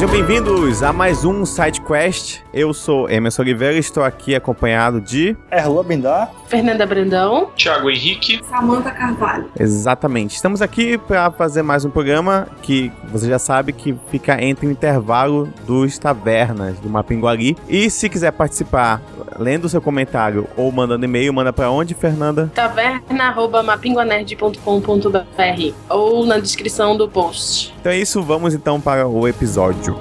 Sejam bem-vindos a mais um SideQuest. Eu sou Emerson Oliveira e estou aqui acompanhado de. Erlua Bindar. Fernanda Brandão. Thiago Henrique. Samanta Carvalho. Exatamente. Estamos aqui para fazer mais um programa que você já sabe que fica entre o intervalo dos tavernas do Mapinguari. E se quiser participar lendo o seu comentário ou mandando e-mail, manda para onde, Fernanda? taverna.mapinguanerd.com.br ou na descrição do post. Então é isso, vamos então para o episódio.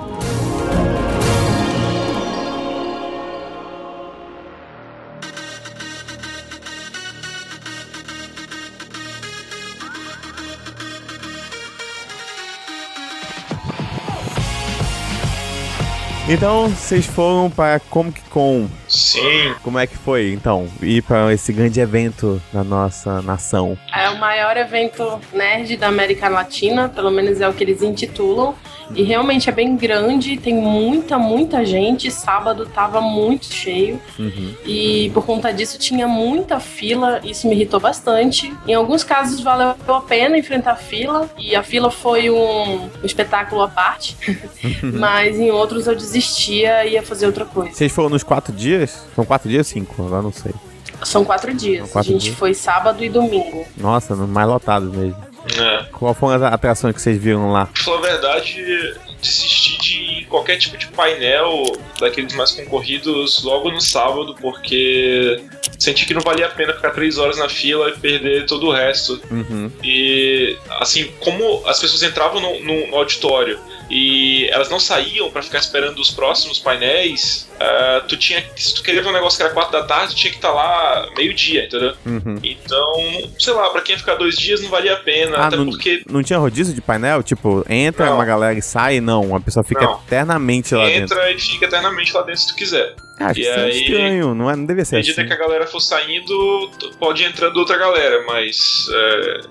Então, vocês foram para Comic Con. Sim. Como é que foi, então, ir para esse grande evento da nossa nação? É o maior evento nerd da América Latina, pelo menos é o que eles intitulam. E realmente é bem grande, tem muita, muita gente. Sábado tava muito cheio. Uhum. E por conta disso tinha muita fila, isso me irritou bastante. Em alguns casos valeu a pena enfrentar a fila, e a fila foi um, um espetáculo à parte. Mas em outros eu desistia e ia fazer outra coisa. Vocês foram nos quatro dias? São quatro dias ou cinco? Agora não sei. São quatro dias. São quatro a gente dias. foi sábado e domingo. Nossa, no- mais lotado mesmo. É. Qual foram as atrações que vocês viram lá? Pra falar a verdade, desisti de qualquer tipo de painel daqueles mais concorridos logo no sábado, porque senti que não valia a pena ficar três horas na fila e perder todo o resto. Uhum. E assim, como as pessoas entravam no- no auditório e elas não saíam pra ficar esperando os próximos painéis, ah, tu tinha. Se tu queria ver um negócio que era quatro da tarde, tu tinha que estar lá meio-dia, entendeu? Uhum. Então, sei lá, pra quem ia ficar dois dias não valia a pena, Ah, até não, porque não tinha rodízio de painel? Tipo, entra Não. uma galera e sai? Não, a pessoa fica Não. eternamente lá dentro. entra e fica eternamente lá dentro se tu quiser. Acho E é aí- estranho, não, é, não devia À ser medida assim. que a galera for saindo, pode ir entrando outra galera, mas é,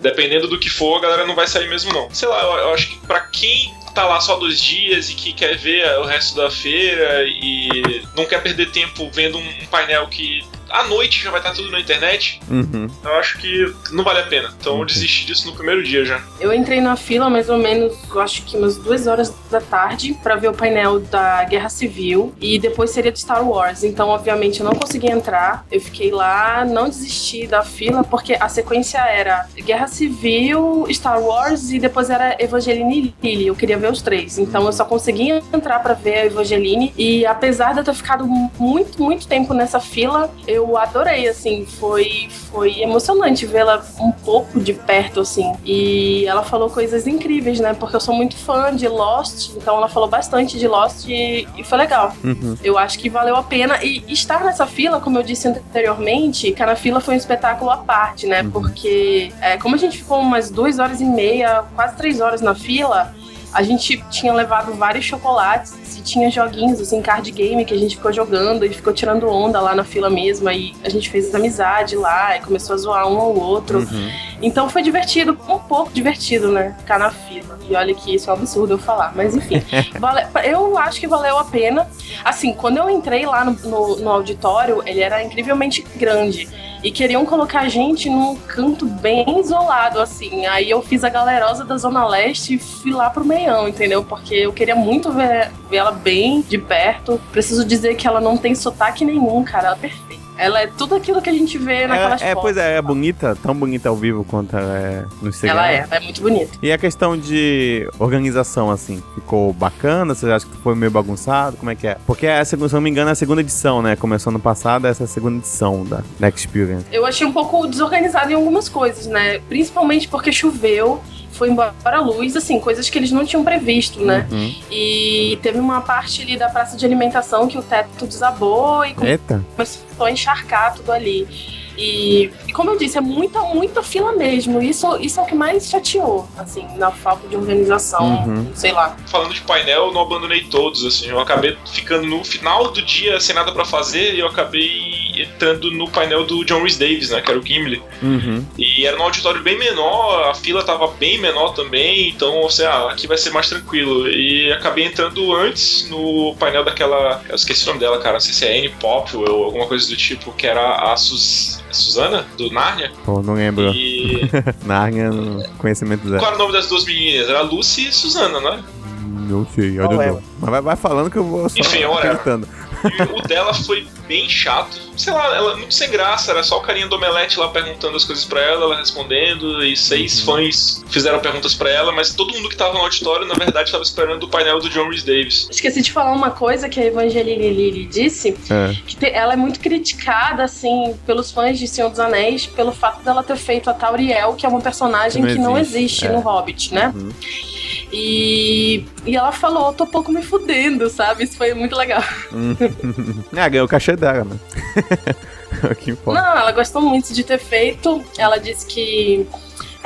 dependendo do que for, a galera não vai sair mesmo não. Sei lá, eu, eu acho que pra quem tá lá só dois dias e que quer ver o resto da feira e não quer perder tempo vendo um painel que à noite já vai estar tudo na internet, Uhum. eu acho que não vale a pena. Então eu Ok. desisti disso no primeiro dia já. Eu entrei na fila mais ou menos, eu acho que umas duas horas da tarde pra ver o painel da Guerra Civil e depois seria de Star Wars. Então, obviamente, eu não consegui entrar. Eu fiquei lá, não desisti da fila porque a sequência era Guerra Civil, Star Wars e depois era Evangeline e Lily. Eu queria ver os três. Então, eu só consegui entrar pra ver a Evangeline e apesar de eu ter ficado muito, muito tempo nessa fila, eu adorei, assim, foi, foi emocionante vê-la um pouco de perto, assim. E ela falou coisas incríveis, né? Porque eu sou muito fã de Lost, então ela falou bastante de Lost e, e foi legal. Uhum. Eu acho que valeu a pena. E estar nessa fila, como eu disse anteriormente, cara, a fila foi um espetáculo à parte, né? Uhum. Porque é, como a gente ficou umas duas horas e meia, quase três horas na fila, a gente tinha levado vários chocolates e tinha joguinhos, assim, card game que a gente ficou jogando e ficou tirando onda lá na fila mesmo. Aí a gente fez amizade lá e começou a zoar um ao outro. Uhum. Então foi divertido, um pouco divertido, né? Ficar na fila. E olha que isso é um absurdo eu falar, mas enfim. vale- eu acho que valeu a pena. Assim, quando eu entrei lá no, no- no auditório, ele era incrivelmente grande. E queriam colocar a gente num canto bem isolado, assim. Aí eu fiz a galerosa da Zona Leste e fui lá pro meião, entendeu? Porque eu queria muito ver, ver ela bem de perto. Preciso dizer que ela não tem sotaque nenhum, cara. Ela é perfeita. Ela é tudo aquilo que a gente vê naquelas É, é, pois é, é bonita, tão bonita ao vivo quanto ela é no Instagram. Ela é, ela é muito bonita. E a questão de organização, assim, ficou bacana? Você acha que foi meio bagunçado? Como é que é? Porque, é a se não me engano, é a segunda edição, né? Começou ano passado, essa é a segunda edição da, da Experience. Eu achei um pouco desorganizado em algumas coisas, né? Principalmente porque choveu, foi embora a luz, assim, coisas que eles não tinham previsto, né? Uhum. E teve uma parte ali da praça de alimentação que o teto desabou e Eita. começou a encharcar tudo ali. E, e como eu disse, é muita, muita fila mesmo. Isso, isso é o que mais chateou, assim, na falta de organização, Uhum. sei lá. Falando de painel, eu não abandonei todos, assim. Eu acabei ficando no final do dia sem nada pra fazer e eu acabei entrando no painel do John Rhys Davis, né? Que era o Gimli. Uhum. E era num auditório bem menor, a fila tava bem menor também, então, ou seja, ah, aqui vai ser mais tranquilo. E acabei entrando antes no painel daquela. Eu esqueci o nome dela, cara, não sei se é Anne Popwell ou alguma coisa do tipo, que era a Sus, Suzana, do Narnia. Pô, não lembro. E. Narnia, no conhecimento zero. Qual era o nome das duas meninas? Era Lucy e Suzana, não é? Não sei, olha lembro. Mas vai, vai falando que eu vou só Enfim, acreditando. E o dela foi bem chato. Sei lá, ela muito sem graça. Era só o carinha do Omelete lá perguntando as coisas pra ela, ela respondendo. E seis Uhum. fãs fizeram perguntas pra ela, mas todo mundo que tava no auditório, na verdade, tava esperando o painel do John Rhys Davis. Esqueci de falar uma coisa que a Evangeline Lilly disse, É. que te- ela é muito criticada, assim, pelos fãs de Senhor dos Anéis, pelo fato dela ter feito a Tauriel, que é uma personagem Que não que não existe, existe é. no Hobbit, né? Uhum. E, e ela falou, tô pouco me fudendo, sabe? Isso foi muito legal. é, ganhou o cachê dela, né? Não, ela gostou muito de ter feito. Ela disse que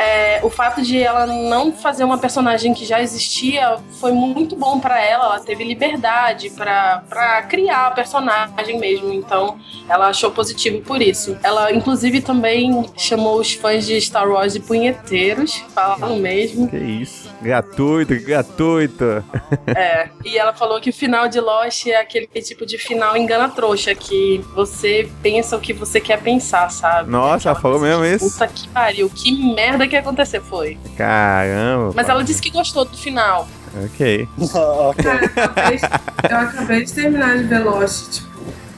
é, o fato de ela não fazer uma personagem que já existia foi muito bom pra ela. Ela teve liberdade pra pra criar a personagem mesmo. Então, ela achou positivo por isso. Ela, inclusive, também chamou os fãs de Star Wars de punheteiros. Falam mesmo. Que isso. Gratuito, gratuito. É. E ela falou que o final de Lost é aquele tipo de final engana-trouxa, que você pensa o que você quer pensar, sabe? Nossa, ela falou mesmo isso? Puta que pariu, que merda que ia acontecer foi. Caramba. Mas ela disse que gostou do final. Ok. Cara, eu acabei, eu acabei de terminar de ver Lost, tipo,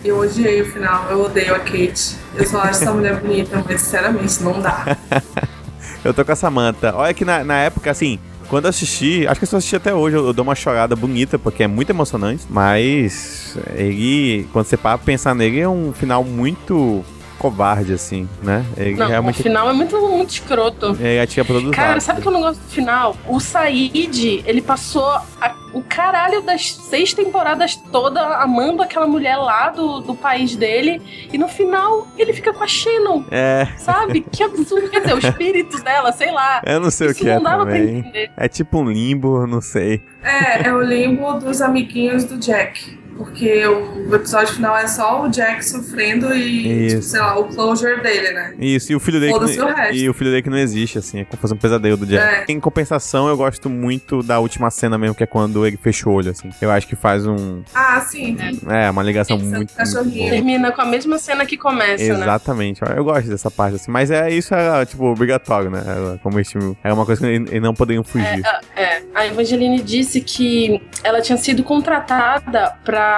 eu odiei o final, eu odeio a Kate. Eu só acho essa mulher bonita, mas sinceramente não dá. Eu tô com a Samantha. Olha que na, na época, assim, quando eu assisti, acho que se eu assistir até hoje, eu, eu dou uma chorada bonita, porque é muito emocionante. Mas ele, quando você para pensar nele, é um final muito covarde, assim, né? Ele Não, realmente o final é muito, muito escroto. atira pra todos os Cara, lados. sabe o que eu não gosto do final? O Said, ele passou a- o caralho das seis temporadas toda amando aquela mulher lá do, do país dele. E no final, ele fica com a Shannon, É, sabe? Que absurdo. Quer dizer, o espírito dela, sei lá. eu não sei Isso o que é não dava pra também. entender. É tipo um limbo, não sei. É, é o limbo dos amiguinhos do Jack. Porque o episódio final é só o Jack sofrendo e, tipo, sei lá, o closure dele, né? Isso, e o filho dele. Que, o resto. e o filho dele que não existe, assim, é como fazer um pesadelo do Jack. É. Em compensação, eu gosto muito da última cena mesmo, que é quando ele fecha o olho, assim. Eu acho que faz um. Ah, sim. É, uma ligação é o muito. muito cachorrinho. boa. Termina com a mesma cena que começa, né? Exatamente, eu gosto dessa parte assim, mas é isso era tipo obrigatório, né? Era, como tinham- era uma coisa que eles não poderiam fugir. É, a Evangeline disse que ela tinha sido contratada pra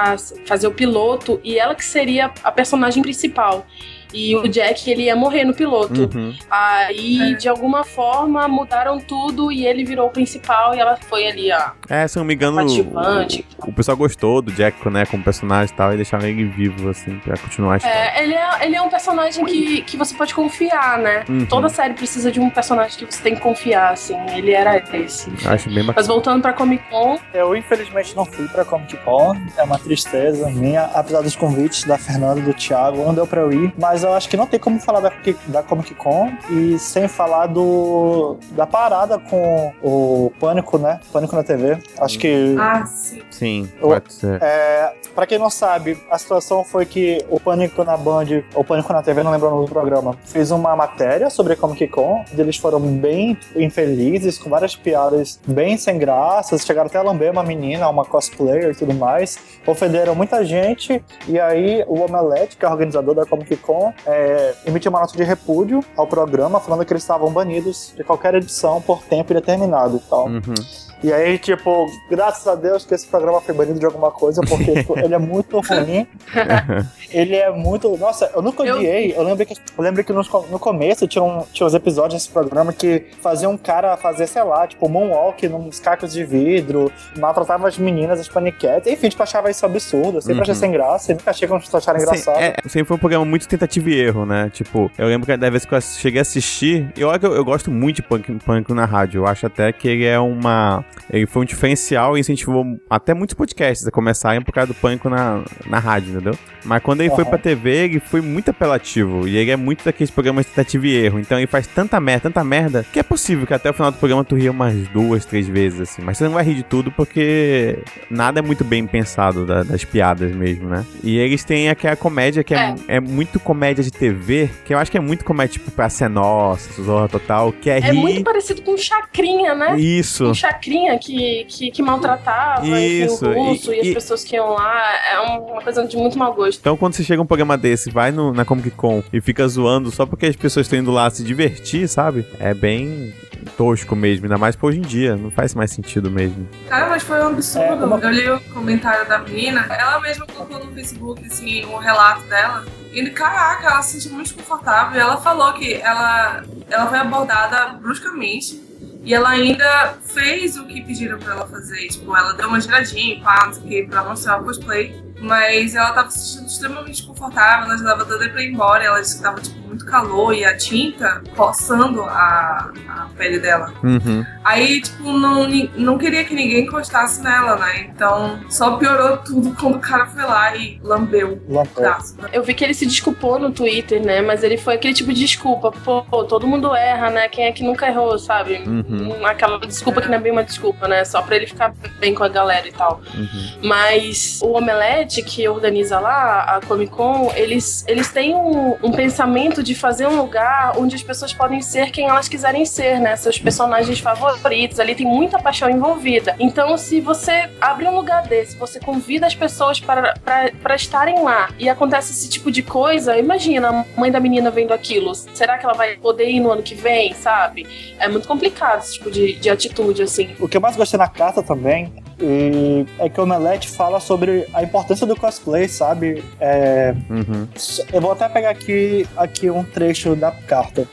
fazer o piloto e ela que seria a personagem principal. E o Jack, ele ia morrer no piloto. Uhum. Aí, É. de alguma forma, mudaram tudo e ele virou o principal e ela foi ali a É, se eu não me engano, o, o pessoal gostou do Jack, né, como personagem e tal, e deixaram ele vivo, assim, pra continuar a história. É, ele é, ele é um personagem que, que você pode confiar, né? Uhum. Toda série precisa de um personagem que você tem que confiar, assim. Ele era esse. Eu Acho bem bacana. Mas voltando pra Comic Con, Eu infelizmente não fui pra Comic Con, é uma tristeza minha, apesar dos convites da Fernanda e do Thiago, não deu pra eu ir, mas eu acho que não tem como falar da, da Comic Con e sem falar do da parada com o Pânico, né? Pânico na TV. Acho que Ah, sim. Sim, pode ser. é, pra quem não sabe, a situação foi que o Pânico na Band, ou Pânico na TV, não lembro o nome do programa, fez uma matéria sobre a Comic Con, eles foram bem infelizes, com várias piadas bem sem graça, chegaram até a lamber uma menina, uma cosplayer e tudo mais, ofenderam muita gente, e aí o Omelete, que é o organizador da Comic Con, é, emitiu uma nota de repúdio ao programa, falando que eles estavam banidos de qualquer edição por tempo indeterminado e tal. Uhum. E aí, tipo, graças a Deus que esse programa foi banido de alguma coisa, porque tipo, ele é muito ruim. ele é muito. Nossa, eu nunca Eu- odiei. Eu, lembro que, eu lembro que no, no começo tinha, um, tinha uns episódios desse programa que fazia um cara fazer, sei lá, tipo, moonwalk nos cacos de vidro, maltratava as meninas, as paniquetes. Enfim, tipo, achava isso absurdo. Eu sempre Uhum. achei sem graça. e Nunca achei que vocês acharam engraçado. é, sempre foi um programa muito tentativa e erro, né? Tipo, eu lembro que da vez que eu cheguei a assistir, e olha que eu, eu gosto muito de punk, punk na rádio. Eu acho até que ele é uma. Ele foi um diferencial e incentivou até muitos podcasts a começarem por causa do pânico na, na rádio, entendeu? Mas quando ele foi Aham. pra TV, ele foi muito apelativo. E ele é muito daqueles programas de tentativa e erro. Então ele faz tanta merda, tanta merda, que é possível que até o final do programa tu ria umas duas, três vezes, assim. Mas você não vai rir de tudo porque nada é muito bem pensado da- das piadas mesmo, né? E eles têm aquela comédia que é, é muito comédia de TV, que eu acho que é muito comédia, tipo, pra ser nossa, Zorra Total, que é, é rir. muito parecido com Chacrinha, né? Isso. Um Chacrinha que, que, que maltratava Isso, enfim, o russo e- e, as e- pessoas que iam lá. É uma coisa de muito mau gosto. Então, quando você chega um programa desse, vai no, na Comic Con e fica zoando só porque as pessoas estão indo lá se divertir, sabe? É bem. tosco mesmo, ainda mais pra hoje em dia. Não faz mais sentido mesmo. Cara, mas foi um absurdo. É, uma- Eu li o comentário da menina, ela mesma colocou no Facebook, assim, um relato dela. E, caraca, ela se sentiu muito desconfortável. E ela falou que ela, ela foi abordada bruscamente. E ela ainda fez o que pediram pra ela fazer. Tipo, ela deu uma giradinha, pá, não sei o que, pra mostrar o cosplay. Mas ela tava se sentindo extremamente desconfortável, ela já tava dando pra ir embora. Ela disse que tava, tipo, muito calor e a tinta roçando a, a pele dela. Uhum. Aí, tipo, não, não queria que ninguém encostasse nela, né? Então, só piorou tudo quando o cara foi lá e lambeu o braço. né? Eu vi que ele se desculpou no Twitter, né? Mas ele foi aquele tipo de desculpa. Pô, todo mundo erra, né? Quem é que nunca errou, sabe? Uhum. Hum, Aquela desculpa que não é bem uma desculpa, né? Só pra ele ficar bem com a galera e tal. Uhum. Mas o Omelete, que organiza lá a Comic Con, eles, eles têm um, um pensamento de fazer um lugar onde as pessoas podem ser quem elas quiserem ser, né? Seus personagens favoritos. Ali tem muita paixão envolvida. Então, se você abre um lugar desse, você convida as pessoas para, para, estarem lá e acontece esse tipo de coisa, imagina a mãe da menina vendo aquilo. Será que ela vai poder ir no ano que vem, sabe? É muito complicado esse tipo de, de atitude, assim. O que eu mais gostei na carta também e é que o Omelete fala sobre a importância do cosplay, sabe? É, Uhum. eu vou até pegar aqui, aqui um trecho da carta.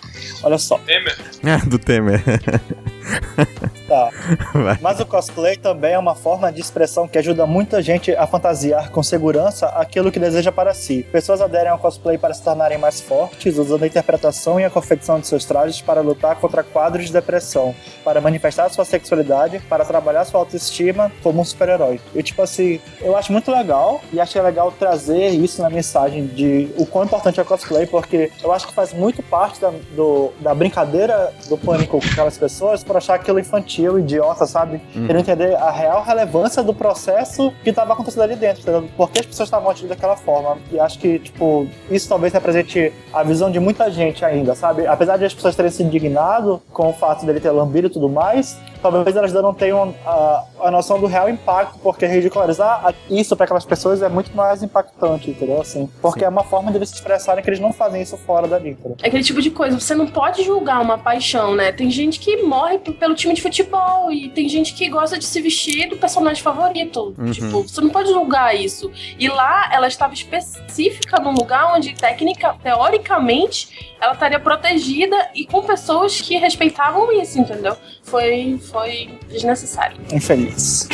Olha só, Temer? Do Temer. tá. Mas o cosplay também é uma forma de expressão que ajuda muita gente a fantasiar com segurança aquilo que deseja para si. Pessoas aderem ao cosplay para se tornarem mais fortes, usando a interpretação e a confecção de seus trajes para lutar contra quadros de depressão, para manifestar sua sexualidade, para trabalhar sua autoestima como um super-herói. E tipo assim, eu acho muito legal e achei legal trazer isso na mensagem de o quão importante é o cosplay, porque eu acho que faz muito parte da, do- da brincadeira do pânico com aquelas pessoas por achar aquilo infantil, idiota, sabe? Hum. Querer entender a real relevância do processo que estava acontecendo ali dentro, entendeu? Por que as pessoas estavam agindo daquela forma. E acho que, tipo, isso talvez represente a visão de muita gente ainda, sabe? Apesar de as pessoas terem se indignado com o fato dele ter lambido e tudo mais, talvez elas ainda não tenham a, a noção do real impacto, porque ridicularizar isso para aquelas pessoas é muito mais impactante, entendeu? Assim, porque é uma forma de eles se expressarem que eles não fazem isso fora dali, entendeu? É aquele tipo de coisa, você não pode julgar uma paixão, né? Tem gente que morre pelo time de futebol e tem gente que gosta de se vestir do personagem favorito. Uhum. Tipo, você não pode julgar isso. E lá ela estava específica num lugar onde, técnica, teoricamente, ela estaria protegida e com pessoas que respeitavam isso, entendeu? Foi, foi desnecessário. Infeliz.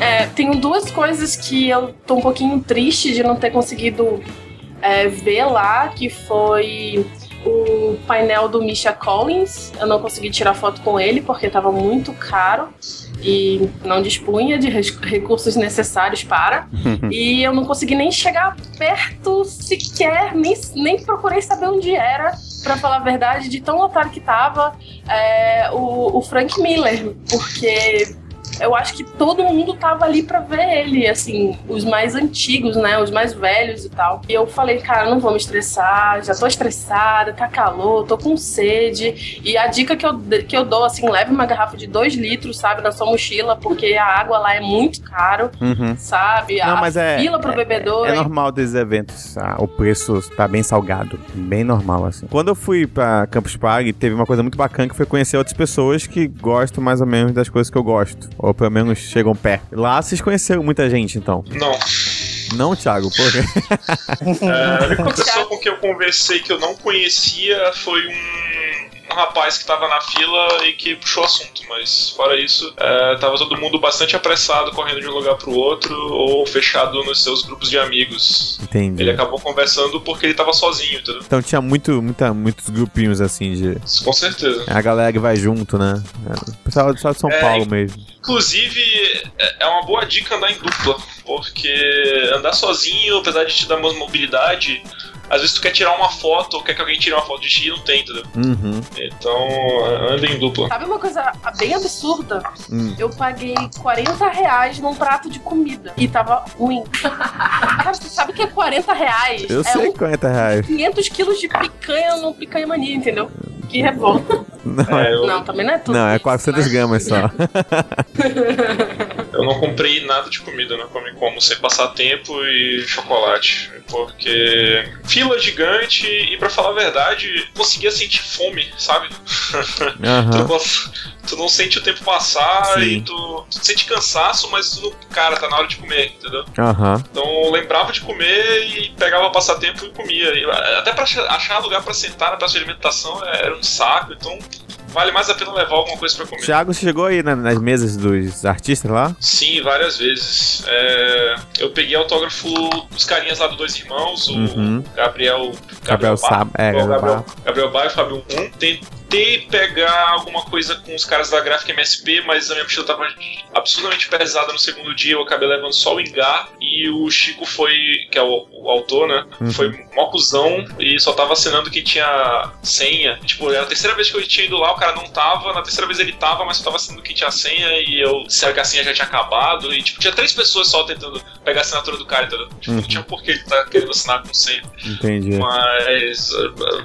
É, tenho duas coisas que eu tô um pouquinho triste de não ter conseguido é, ver lá, que foi painel do Misha Collins. Eu não consegui tirar foto com ele porque tava muito caro e não dispunha de recursos necessários para. e eu não consegui nem chegar perto sequer, nem, nem procurei saber onde era. Pra falar a verdade, de tão lotado que tava é, o, o Frank Miller, porque eu acho que todo mundo tava ali pra ver ele, assim, os mais antigos, né, os mais velhos e tal. E eu falei, cara, não vou me estressar, já tô estressada, tá calor, tô com sede. E a dica que eu, que eu dou, assim, leve uma garrafa de 2 litros, sabe, na sua mochila, porque a água lá é muito caro, Uhum. sabe? Não, a mas é- fila pro bebedouro. É normal desses eventos, ah, o preço tá bem salgado, bem normal assim. Quando eu fui pra Campus Party, teve uma coisa muito bacana que foi conhecer outras pessoas que gostam mais ou menos das coisas que eu gosto, ou pelo menos chegam perto. Lá vocês conheceram muita gente, então. Não. Não, Thiago, por quê? É, a única pessoa com quem eu conversei que eu não conhecia foi um, um rapaz que tava na fila e que puxou assunto, mas fora isso, é, tava todo mundo bastante apressado, correndo de um lugar pro outro ou fechado nos seus grupos de amigos. Entendi. Ele acabou conversando porque ele tava sozinho, entendeu? Então tinha muito, muita, muitos grupinhos assim de. Com certeza. A galera que vai junto, né? É, O pessoal de São É, Paulo mesmo. Inclusive, é é uma boa dica andar em dupla, porque andar sozinho, apesar de te dar mais mobilidade, às vezes tu quer tirar uma foto ou quer que alguém tire uma foto de ti e não tem, entendeu? Uhum. Então, anda em dupla. Sabe uma coisa bem absurda? Hum. Eu paguei 40 reais num prato de comida e tava ruim. Cara, você sabe o que é 40 reais? Eu é sei um 40 reais. 500 quilos de picanha no picanha mania, entendeu? Que revolta. Não, É, eu, Não, também não é tudo. não é isso, 400 né? gramas só. eu não comprei nada de comida na Comic Con, sem passar tempo e chocolate. Porque fila gigante e pra falar a verdade, conseguia sentir fome, sabe? Aham. tu, não, tu não sente o tempo passar Sim. e tu, tu sente cansaço, mas tu não. Cara, tá na hora de comer, entendeu? Aham. Então eu lembrava de comer e pegava passatempo e comia. E, até pra achar- lugar pra sentar na praça de alimentação era um saco, então vale mais a pena levar alguma coisa pra comer. Thiago, você chegou aí na- nas mesas dos artistas lá? Sim, várias vezes. É, eu peguei autógrafo dos carinhas lá do Dois Irmãos, o Uhum. Gabriel. Gabriel Sab- é, Gabriel Gabriel, Gabriel Bar e o Fábio 1. Tentei pegar alguma coisa com os caras da gráfica MSP, mas a minha mochila tava absurdamente pesada no segundo dia. Eu acabei levando só o Engar e o Chico foi, que é o, o autor, né? Uhum. Foi mó cuzão e só tava assinando quem tinha senha. Tipo, era a terceira vez que eu tinha ido lá, o cara não tava. Na terceira vez ele tava, mas só tava assinando quem tinha senha e eu disseram que a senha já tinha acabado. E, tipo, tinha três pessoas só tentando pegar a assinatura do cara, entendeu? Tipo, Uhum. não tinha por que ele tá querendo assinar com senha. Entendi. Mas,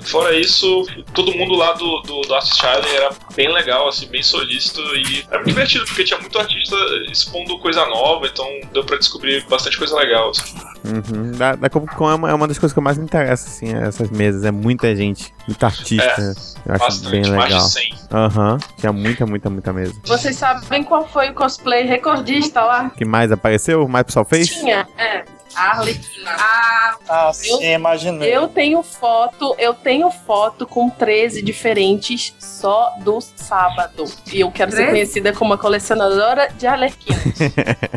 fora isso, todo mundo lá do, do, do Artist Island era bem legal, assim, bem solícito e era muito divertido, porque tinha muito artista expondo coisa nova, então deu pra descobrir bastante coisa legal. assim. Uhum. Da, da Comic Con é uma, é uma das coisas que eu mais me interessa, assim, essas mesas. É muita gente, muita artista. eu acho bem Bastante, mais legal. de 100. Aham. Tinha muita, muita, muita mesa. Vocês sabem qual foi o cosplay recordista lá? Que mais apareceu? O mais pessoal fez? Tinha, é. A Arlequina. Ah, Ah, sim, imaginei. Eu tenho foto, eu tenho foto com 13 diferentes só do sábado. E eu quero ser 13? conhecida como a colecionadora de Arlequina.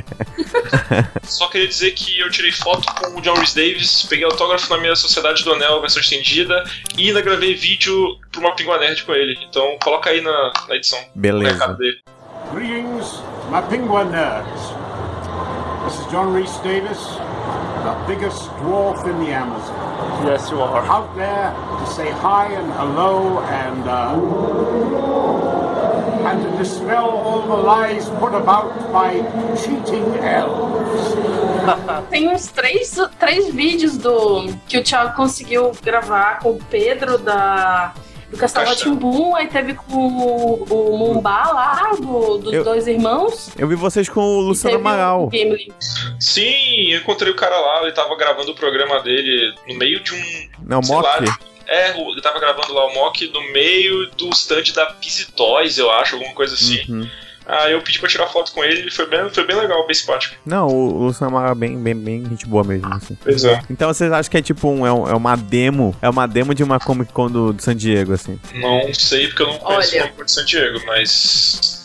Só queria dizer que eu tirei foto com o John Rhys Davis, peguei autógrafo na minha Sociedade do Anel, versão estendida, e ainda gravei vídeo pra uma Pingua Nerd com ele. Então coloca aí na, na edição Beleza. dele. Greetings, my penguin nerds. This is John Reese Davis, the biggest dwarf in the Amazon. Yes, you are. Out there to say hi and hello and uh, and to dispel all the lies put about by cheating elves. Tem uns três, três vídeos do que o Thiago conseguiu gravar com o Pedro da. Do Castelo. Timbum, aí teve com o, o Mumbá lá, do, dos Eu- dois irmãos. Eu vi vocês com o Luciano Amaral. Sim, eu encontrei o cara lá, ele tava gravando o programa dele no meio de um Não, sei lá, É, o- ele tava gravando lá o mock no meio do stand da Pizzy Toys, eu acho, alguma coisa assim. Uhum. Aí eu pedi pra tirar foto com ele, ele foi bem, foi bem legal, bem simpático. Não, o Luciano Amaral é bem, bem, bem gente boa mesmo, assim. Pois é. Então vocês acham que é tipo um, é, um- é uma demo? É uma demo de uma Comic Con do, do San Diego, assim. Não sei porque eu não conheço Olha. o Comic de San Diego, mas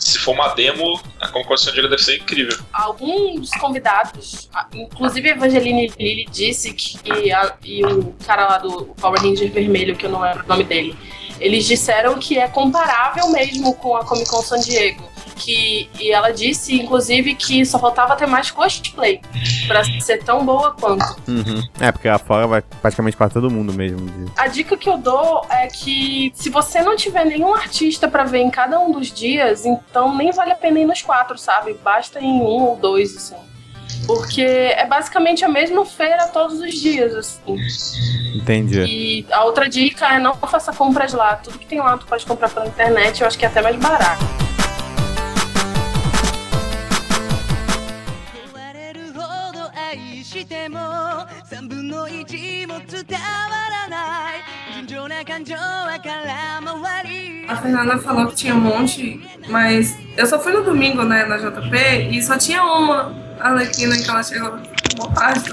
se for uma demo, a Comic Con de San Diego deve ser incrível. alguns dos convidados, inclusive a Evangeline Lilly disse que a- e o cara lá do Power Ranger Vermelho, que eu não lembro o nome dele, eles disseram que é comparável mesmo com a Comic Con San Diego. Que, e ela disse, inclusive, que só faltava ter mais cosplay pra ser tão boa quanto. Uhum. É, porque lá fora vai praticamente pra todo mundo mesmo. A dica que eu dou é que se você não tiver nenhum artista pra ver em cada um dos dias, então nem vale a pena ir nos quatro, sabe? Basta em um ou dois, assim. Porque é basicamente a mesma feira todos os dias, assim. Entendi. E a outra dica é não faça compras lá. Tudo que tem lá tu pode comprar pela internet, eu acho que é até mais barato. しても3分の1も伝わらない純情な感情は空回り A Fernanda falou que tinha um monte, mas eu só fui no domingo, né, na JP, e só tinha uma Arlequina que ela chegou uma parte.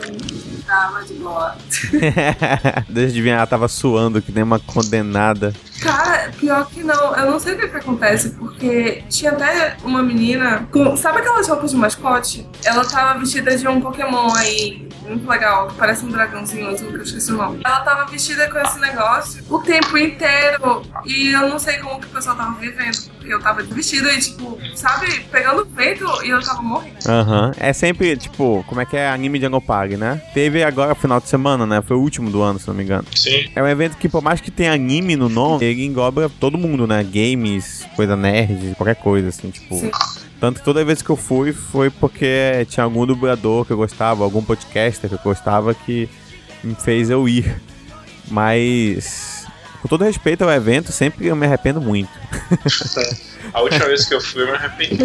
Tava de boa. Deixa eu adivinhar, ela tava suando que nem uma condenada. Cara, pior que não, eu não sei o que, que acontece, porque tinha até uma menina com. Sabe aquelas roupas de mascote? Ela tava vestida de um Pokémon aí, muito legal, que parece um dragãozinho azul, que eu esqueci o nome. Ela tava vestida com esse negócio o tempo inteiro. E eu não sei como que o pessoal tava vivendo, porque eu tava vestida e, tipo, sabe, pegando vento e eu tava morrendo. Aham. É sempre, tipo, como é que é anime de Angopag, né? Teve agora final de semana, né? Foi o último do ano, se não me engano. Sim. É um evento que, por mais que tenha anime no nome, ele engloba todo mundo, né? Games, coisa nerd, qualquer coisa, assim, tipo. Sim. Tanto que toda vez que eu fui foi porque tinha algum dublador que eu gostava, algum podcaster que eu gostava que me fez eu ir. Mas, com todo respeito ao evento, sempre eu me arrependo muito. A última vez que eu fui, eu me arrependi.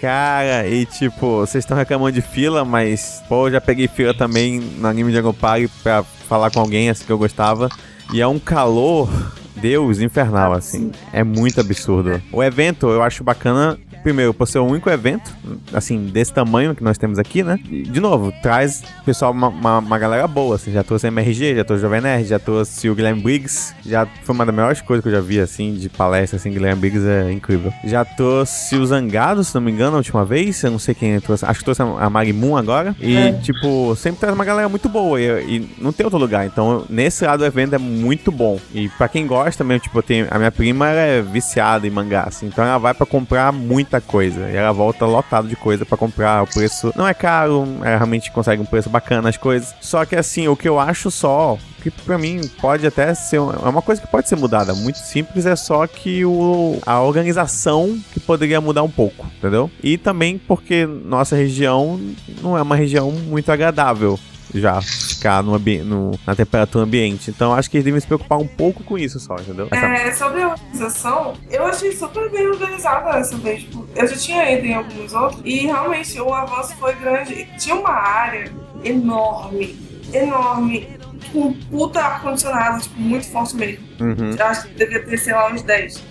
Cara, e tipo, vocês estão reclamando de fila, mas, pô, eu já peguei fila também no anime Dragon Park pra falar com alguém, assim, que eu gostava. E é um calor, Deus, infernal, assim. É muito absurdo. O evento eu acho bacana. Primeiro, por ser o único evento, assim, desse tamanho que nós temos aqui, né? E, de novo, traz pessoal, uma, uma, uma galera boa, assim. Já trouxe a MRG, já trouxe o Jovem Nerd, já trouxe o Guilherme Briggs. Já foi uma das melhores coisas que eu já vi, assim, de palestra, assim. Guilherme Briggs é incrível. Já trouxe o Zangado, se não me engano, a última vez. Eu não sei quem trouxe. Acho que trouxe a Marimun agora. E, É. tipo, sempre traz uma galera muito boa. E, e não tem outro lugar. Então, nesse lado do evento é muito bom. E pra quem gosta mesmo, tipo, eu tenho, a minha prima ela é viciada em mangá, assim. Então ela vai pra comprar muita coisa. E ela volta lotada de coisa pra comprar. O preço não é caro. Ela realmente consegue um preço bacana as coisas. Só que, assim, o que eu acho só que pra mim pode até ser é uma coisa que pode ser mudada, muito simples, é só que o, a organização que poderia mudar um pouco, entendeu? E também porque nossa região não é uma região muito agradável já ficar no, no- na temperatura ambiente. Então acho que eles devem se preocupar um pouco com isso só, entendeu? Essa- É, sobre a organização, eu achei super bem organizada dessa vez. Tipo, Eu já tinha ido em alguns outros e realmente o avanço foi grande. Tinha uma área enorme, enorme, com um puta ar-condicionado, tipo, muito forte mesmo. Uhum. Acho que devia ter, sei lá, uns 10.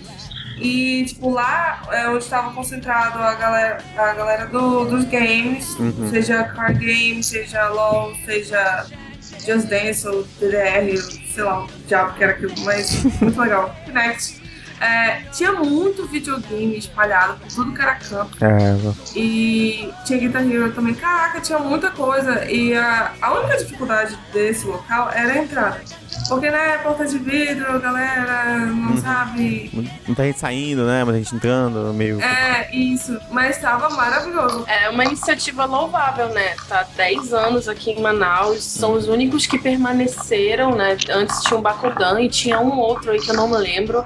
E, tipo, lá é onde estava concentrado a galera, a galera do, dos games, Uhum. seja card game, seja LOL, seja Just Dance ou DDR, sei lá o diabo que era aquilo, mas muito legal. Kinect. É, tinha muito videogame espalhado por tudo que era canto. É, E tinha Guitar Hero também. Caraca, tinha muita coisa. E a, a única dificuldade desse local era a entrada. Porque, né, porta de vidro, galera não sabe. muita gente saindo, né? Muita gente entrando, meio. É, isso. Mas estava maravilhoso. É uma iniciativa louvável, né? Tá há 10 anos aqui em Manaus, são os únicos que permaneceram, né? Antes tinha um Bakudan e tinha um outro aí que eu não me lembro.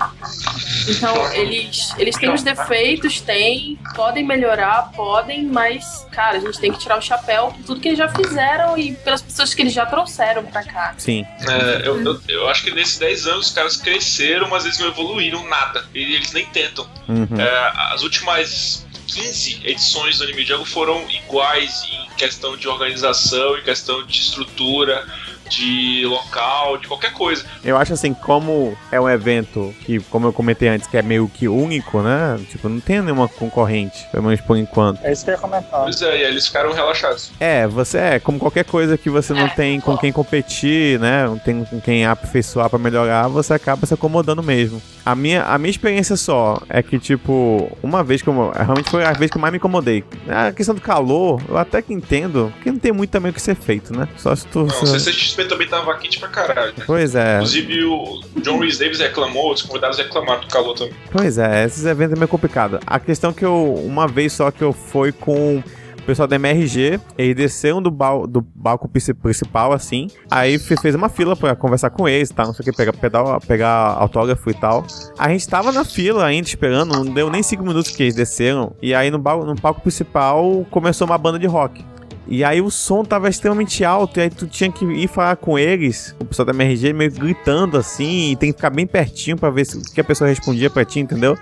Então, eles, eles têm os defeitos, têm, podem melhorar, podem, mas, cara, a gente tem que tirar o chapéu por tudo que eles já fizeram e pelas pessoas que eles já trouxeram pra cá. Sim. É, eu, eu, eu acho que nesses 10 anos os caras cresceram, mas eles não evoluíram nada. E eles nem tentam. Uhum. É, as últimas 15 edições do Anime Jungle foram iguais em questão de organização, em questão de estrutura, de local, de qualquer coisa. Eu acho assim, como é um evento que, como eu comentei antes, que é meio que único, né? Tipo, não tem nenhuma concorrente, pelo menos por enquanto. É isso que eu ia comentar. Pois é, e aí eles ficaram relaxados. É, você é como qualquer coisa que você não É. tem com quem competir, né? Não tem com quem aperfeiçoar pra melhorar, você acaba se acomodando mesmo. A minha, a minha experiência só é que, tipo, uma vez que eu. Realmente foi a vez que eu mais me incomodei. A questão do calor, eu até que entendo, porque não tem muito também o que ser feito, né? Só se tu. Não, o Também tava quente pra caralho. né? Pois é. Inclusive o John Rhys Davis reclamou, os convidados reclamaram do calor também. Pois é, esses eventos é meio complicado. A questão que eu, uma vez só que eu fui com o pessoal da MRG, eles desceram do, bal, do balco princi- principal, assim, aí fe- fez uma fila pra conversar com eles, tá, não sei o que, pegar, pegar, pegar autógrafo e tal. A gente tava na fila ainda esperando, não deu nem cinco minutos que eles desceram, e aí no, bal, no palco principal começou uma banda de rock. E aí o som tava extremamente alto, e aí tu tinha que ir falar com eles, o pessoal da MRG meio gritando assim, e tem que ficar bem pertinho pra ver se, o que a pessoa respondia pra ti, entendeu?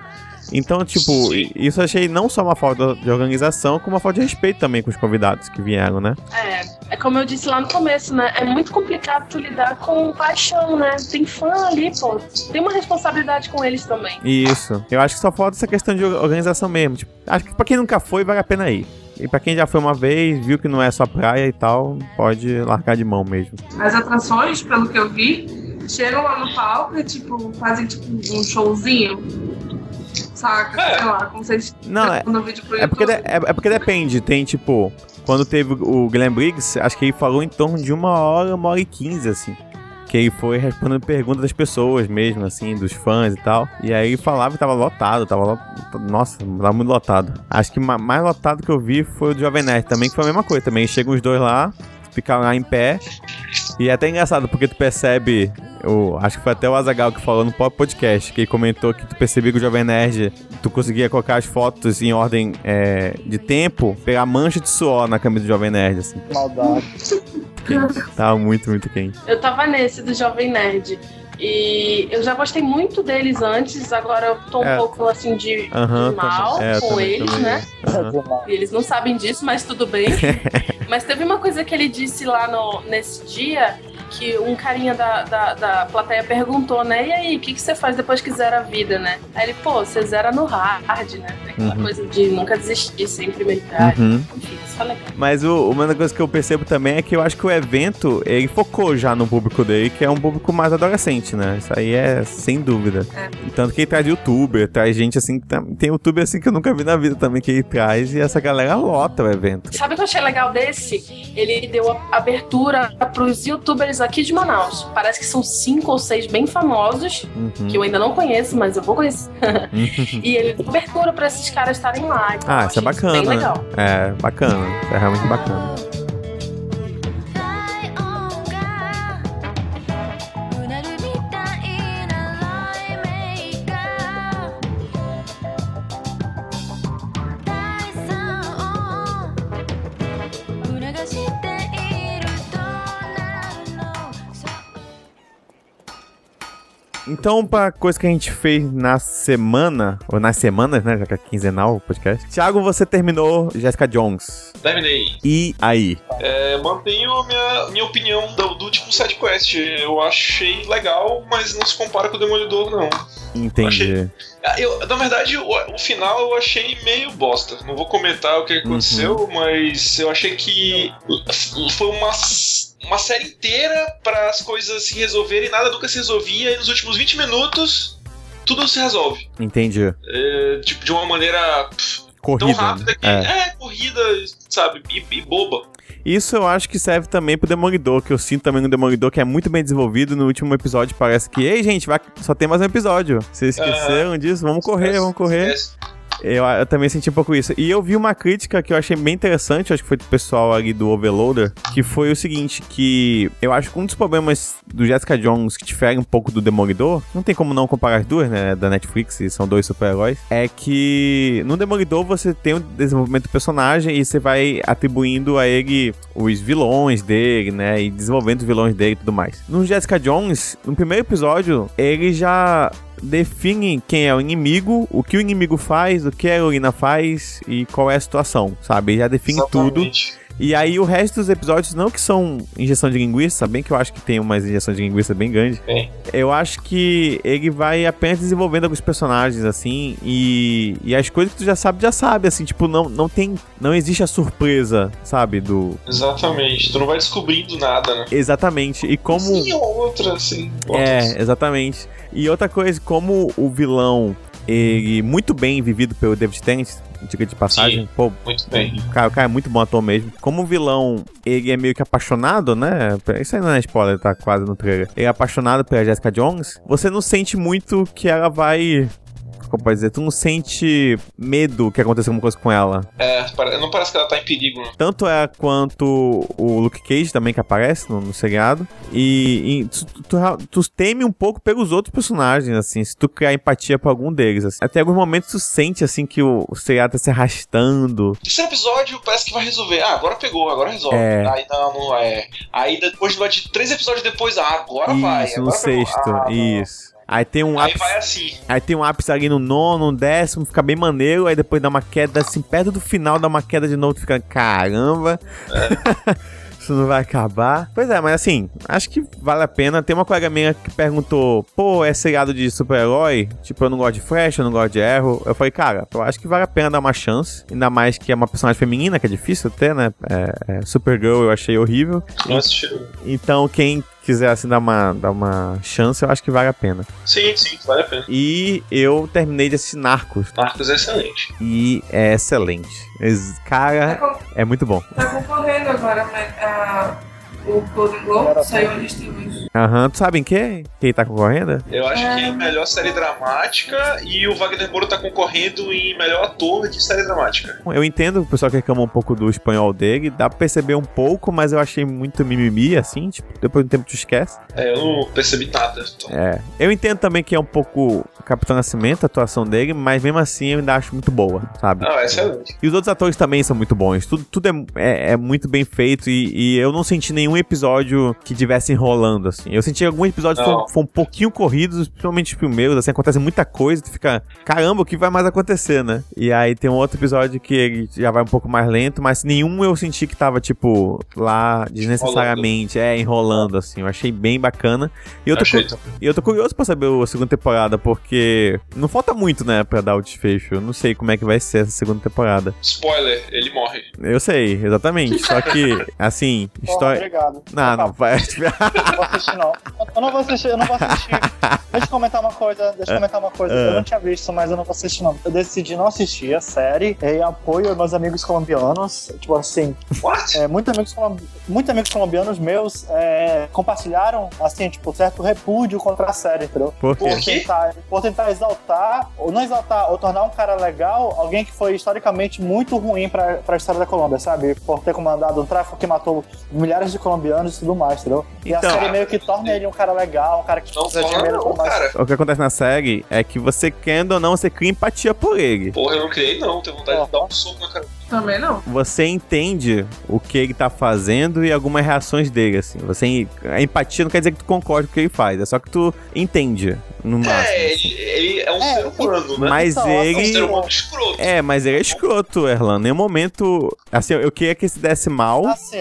Então, tipo, Sim. isso eu achei não só uma falta de organização, como uma falta de respeito também com os convidados que vieram, né? É, é como eu disse lá no começo, né? É muito complicado tu lidar com paixão, né? Tem fã ali, pô. Tem uma responsabilidade com eles também. Isso. Eu acho que só falta essa questão de organização mesmo. Tipo, acho que pra quem nunca foi, vale a pena ir. E pra quem já foi uma vez, viu que não é só praia e tal, pode largar de mão mesmo. As atrações, pelo que eu vi, chegam lá no palco e, tipo, fazem tipo um showzinho. Saca? É. Sei lá, como vocês Não, é- no vídeo pro É porque, de- é, é porque depende, tem tipo, quando teve o Glenn Briggs, acho que ele falou em torno de uma hora, uma hora e quinze, assim. Que ele foi respondendo perguntas das pessoas mesmo, assim, dos fãs e tal. E aí falava e tava lotado, tava lotado. Nossa, tava muito lotado. Acho que ma- mais lotado que eu vi foi o do Jovem Nerd também, que foi a mesma coisa. Também chegam os dois lá, ficam lá em pé. E é até engraçado, porque tu percebe. O, acho que foi até o Azagal que falou no próprio podcast, que comentou que tu percebia que o Jovem Nerd, tu conseguia colocar as fotos em ordem é, de tempo, pegar mancha de suor na camisa do Jovem Nerd, assim. Maldade. Tava muito, muito quente. Eu tava nesse do Jovem Nerd. E eu já gostei muito deles antes, agora eu tô um É. pouco assim de, de mal também. É, com também, eles, também. né? Aham. E Eles não sabem disso, mas tudo bem. mas teve uma coisa que ele disse lá no, nesse dia que um carinha da, da, da plateia perguntou, né? E aí, o que, que você faz depois que zera a vida, né? Aí ele, pô, você zera no hard, né? Aquela Uhum. coisa de nunca desistir, sempre melhorar. Uhum. Enfim, isso legal. Mas o, uma das coisas que eu percebo também é que eu acho que o evento, ele focou já no público dele, que é um público mais adolescente, né? Isso aí é sem dúvida. É. Tanto que ele traz youtuber, traz gente assim, tem youtuber assim que eu nunca vi na vida também que ele traz, e essa galera lota o evento. Sabe o que eu achei legal desse? Ele deu abertura pros youtubers aqui de Manaus. Parece que são cinco ou seis bem famosos, Uhum. que eu ainda não conheço, mas eu vou conhecer. e ele deu abertura pra esses caras estarem lá. Então Ah, isso é bacana. Bem legal. É, bacana. Isso é realmente bacana. Então, pra coisa que a gente fez na semana, ou nas semanas, né? Já que é quinzenal o podcast. Thiago, você terminou Jessica Jones. Terminei. E aí? É, mantenho a minha, minha opinião do, do último side quest. Eu achei legal, mas não se compara com o Demolidor, não. Entendi. Ah, Eu, na verdade, o, o final eu achei meio bosta. Não vou comentar o que aconteceu, mas eu achei que foi uma, uma série inteira para as coisas se resolverem, nada nunca se resolvia, e nos últimos 20 minutos tudo se resolve. Entendi. É, tipo, de uma maneira pff, tão Corrida. rápida que é. é, corrida, sabe, e, e boba. Isso eu acho que serve também pro Demolidor, que eu sinto também no Demolidor que é muito bem desenvolvido. No último episódio parece que, ei gente, vai, só tem mais um episódio. Vocês esqueceram disso? Vamos correr, vamos correr. Esquece. Eu, eu também senti um pouco isso. E eu vi uma crítica que eu achei bem interessante, acho que foi do pessoal ali do Overloader, que foi o seguinte, que eu acho que um dos problemas do Jessica Jones que difere um pouco do Demolidor, não tem como não comparar as duas, né, da Netflix, e são dois super-heróis, é que no Demolidor você tem o desenvolvimento do personagem e você vai atribuindo a ele os vilões dele, né, e desenvolvendo os vilões dele e tudo mais. No Jessica Jones, no primeiro episódio, ele já define quem é o inimigo, o que o inimigo faz, o que a heroína faz e qual é a situação, sabe? Já define tudo. E aí o resto dos episódios, não que são injeção de linguiça, bem que eu acho que tem umas injeções de linguiça bem grande. Tem. Eu acho que ele vai apenas desenvolvendo alguns personagens, assim, e, e as coisas que tu já sabe, já sabe, assim, tipo, não, não tem, não existe a surpresa, sabe, do... Exatamente. Tu não vai descobrindo nada, né? Exatamente, e como... Sim, ou outra, assim. outras. É, exatamente. E outra coisa, como o vilão, ele muito bem vivido pelo David Tennant, diga de passagem, Sim. pô, Muito bem. o cara, o cara é muito bom ator mesmo. Como o vilão, ele é meio que apaixonado, né? Isso aí não é spoiler, tá quase no trailer. Ele é apaixonado pela Jessica Jones. Você não sente muito que ela vai. Como pode dizer? Tu não sente medo que aconteça alguma coisa com ela. É, não parece que ela tá em perigo, não. Tanto é quanto o Luke Cage também que aparece no, no seriado. E, e tu, tu, tu teme um pouco pelos outros personagens, assim, se tu criar empatia por algum deles. Assim. Até alguns momentos tu sente, assim, que o, o seriado tá se arrastando. Terceiro episódio parece que vai resolver. Ah, agora pegou, agora resolve. É. Aí não, não é. Aí depois de três episódios depois, ah, agora vai. Isso, no pegou. sexto. Ah, isso. Aí tem um Aí ápice. vai assim. Aí tem um ápice ali no nono, no décimo, fica bem maneiro, aí depois dá uma queda, assim, perto do final dá uma queda de novo, tu fica, caramba. Isso não vai acabar. Pois é, mas assim, acho que vale a pena. Tem uma colega minha que perguntou: pô, é seriado de super-herói? Tipo, eu não gosto de Flash, eu não gosto de Arrow. Eu falei, cara, eu acho que vale a pena dar uma chance. Ainda mais que é uma personagem feminina, que é difícil ter, né? É, é, Supergirl eu achei horrível. Assistiu. Então, quem quiser assim dar uma, dar uma chance, eu acho que vale a pena. Sim, sim, vale a pena. E eu terminei de assistir Narcos. Marcos é excelente. E é excelente. Ex- Tá, Cara, con- é muito bom. tá concorrendo agora, mas ah, o Golden Globe saiu a lista hoje. Aham, tu sabe em que? Quem tá concorrendo? Eu acho É. que melhor série dramática e o Wagner Moura tá concorrendo em melhor ator de série dramática. Eu entendo o pessoal que reclama um pouco do espanhol dele, dá pra perceber um pouco, mas eu achei muito mimimi, assim, tipo, depois de um tempo tu esquece. É, eu não percebi nada. Então. É. Eu entendo também que é um pouco Capitão Nascimento, a atuação dele, mas mesmo assim eu ainda acho muito boa, sabe? Não, é excelente. E os outros atores também são muito bons. Tudo, tudo é, é, é muito bem feito e, e eu não senti nenhum nenhum episódio que tivesse enrolando, assim. Eu senti que alguns episódios foram, foram um pouquinho corridos, principalmente os primeiros, assim, acontece muita coisa, tu fica, caramba, o que vai mais acontecer, né? E aí tem um outro episódio que ele já vai um pouco mais lento, mas nenhum eu senti que tava, tipo, lá desnecessariamente, é, enrolando, assim. Eu achei bem bacana. E eu tô, cu- e eu tô curioso pra saber a segunda temporada, porque não falta muito, né, pra dar o desfecho. Eu não sei como é que vai ser essa segunda temporada. Spoiler, ele morre. Eu sei, exatamente. Só que, assim, história. Obrigado. Não, não vai. Eu não vou assistir, não. Eu não vou assistir, eu não vou assistir. Deixa eu comentar uma coisa, deixa eu comentar uma coisa. É. Eu não tinha visto, mas eu não vou assistir, não. Eu decidi não assistir a série em apoio aos meus amigos colombianos. Tipo assim, What? é, muitos, amigos muitos amigos colombianos meus é, compartilharam, assim, tipo, certo repúdio contra a série, entendeu? Por quê? Por tentar, por tentar exaltar, ou não exaltar, ou tornar um cara legal alguém que foi historicamente muito ruim pra, pra história da Colômbia, sabe? Por ter comandado um tráfico que matou milhares de colombianos e tudo mais, entendeu? E Então- a série meio que torna ele um cara legal, um cara que Não e não, mais. cara. O que acontece na série é que você, querendo ou não, você cria empatia por ele. Porra, eu não criei não, tenho vontade de dar um soco na cara. Também não. Você entende o que ele tá fazendo e algumas reações dele, assim. Você, a empatia não quer dizer que tu concorde com o que ele faz, é só que tu entende, no máximo. É, assim. ele, ele é um É, ser humano, né? Mas Então, É um ele. ser humano escroto. É, mas ele é escroto, Erlan. Nenhum momento. Assim, eu queria que se desse mal Assim,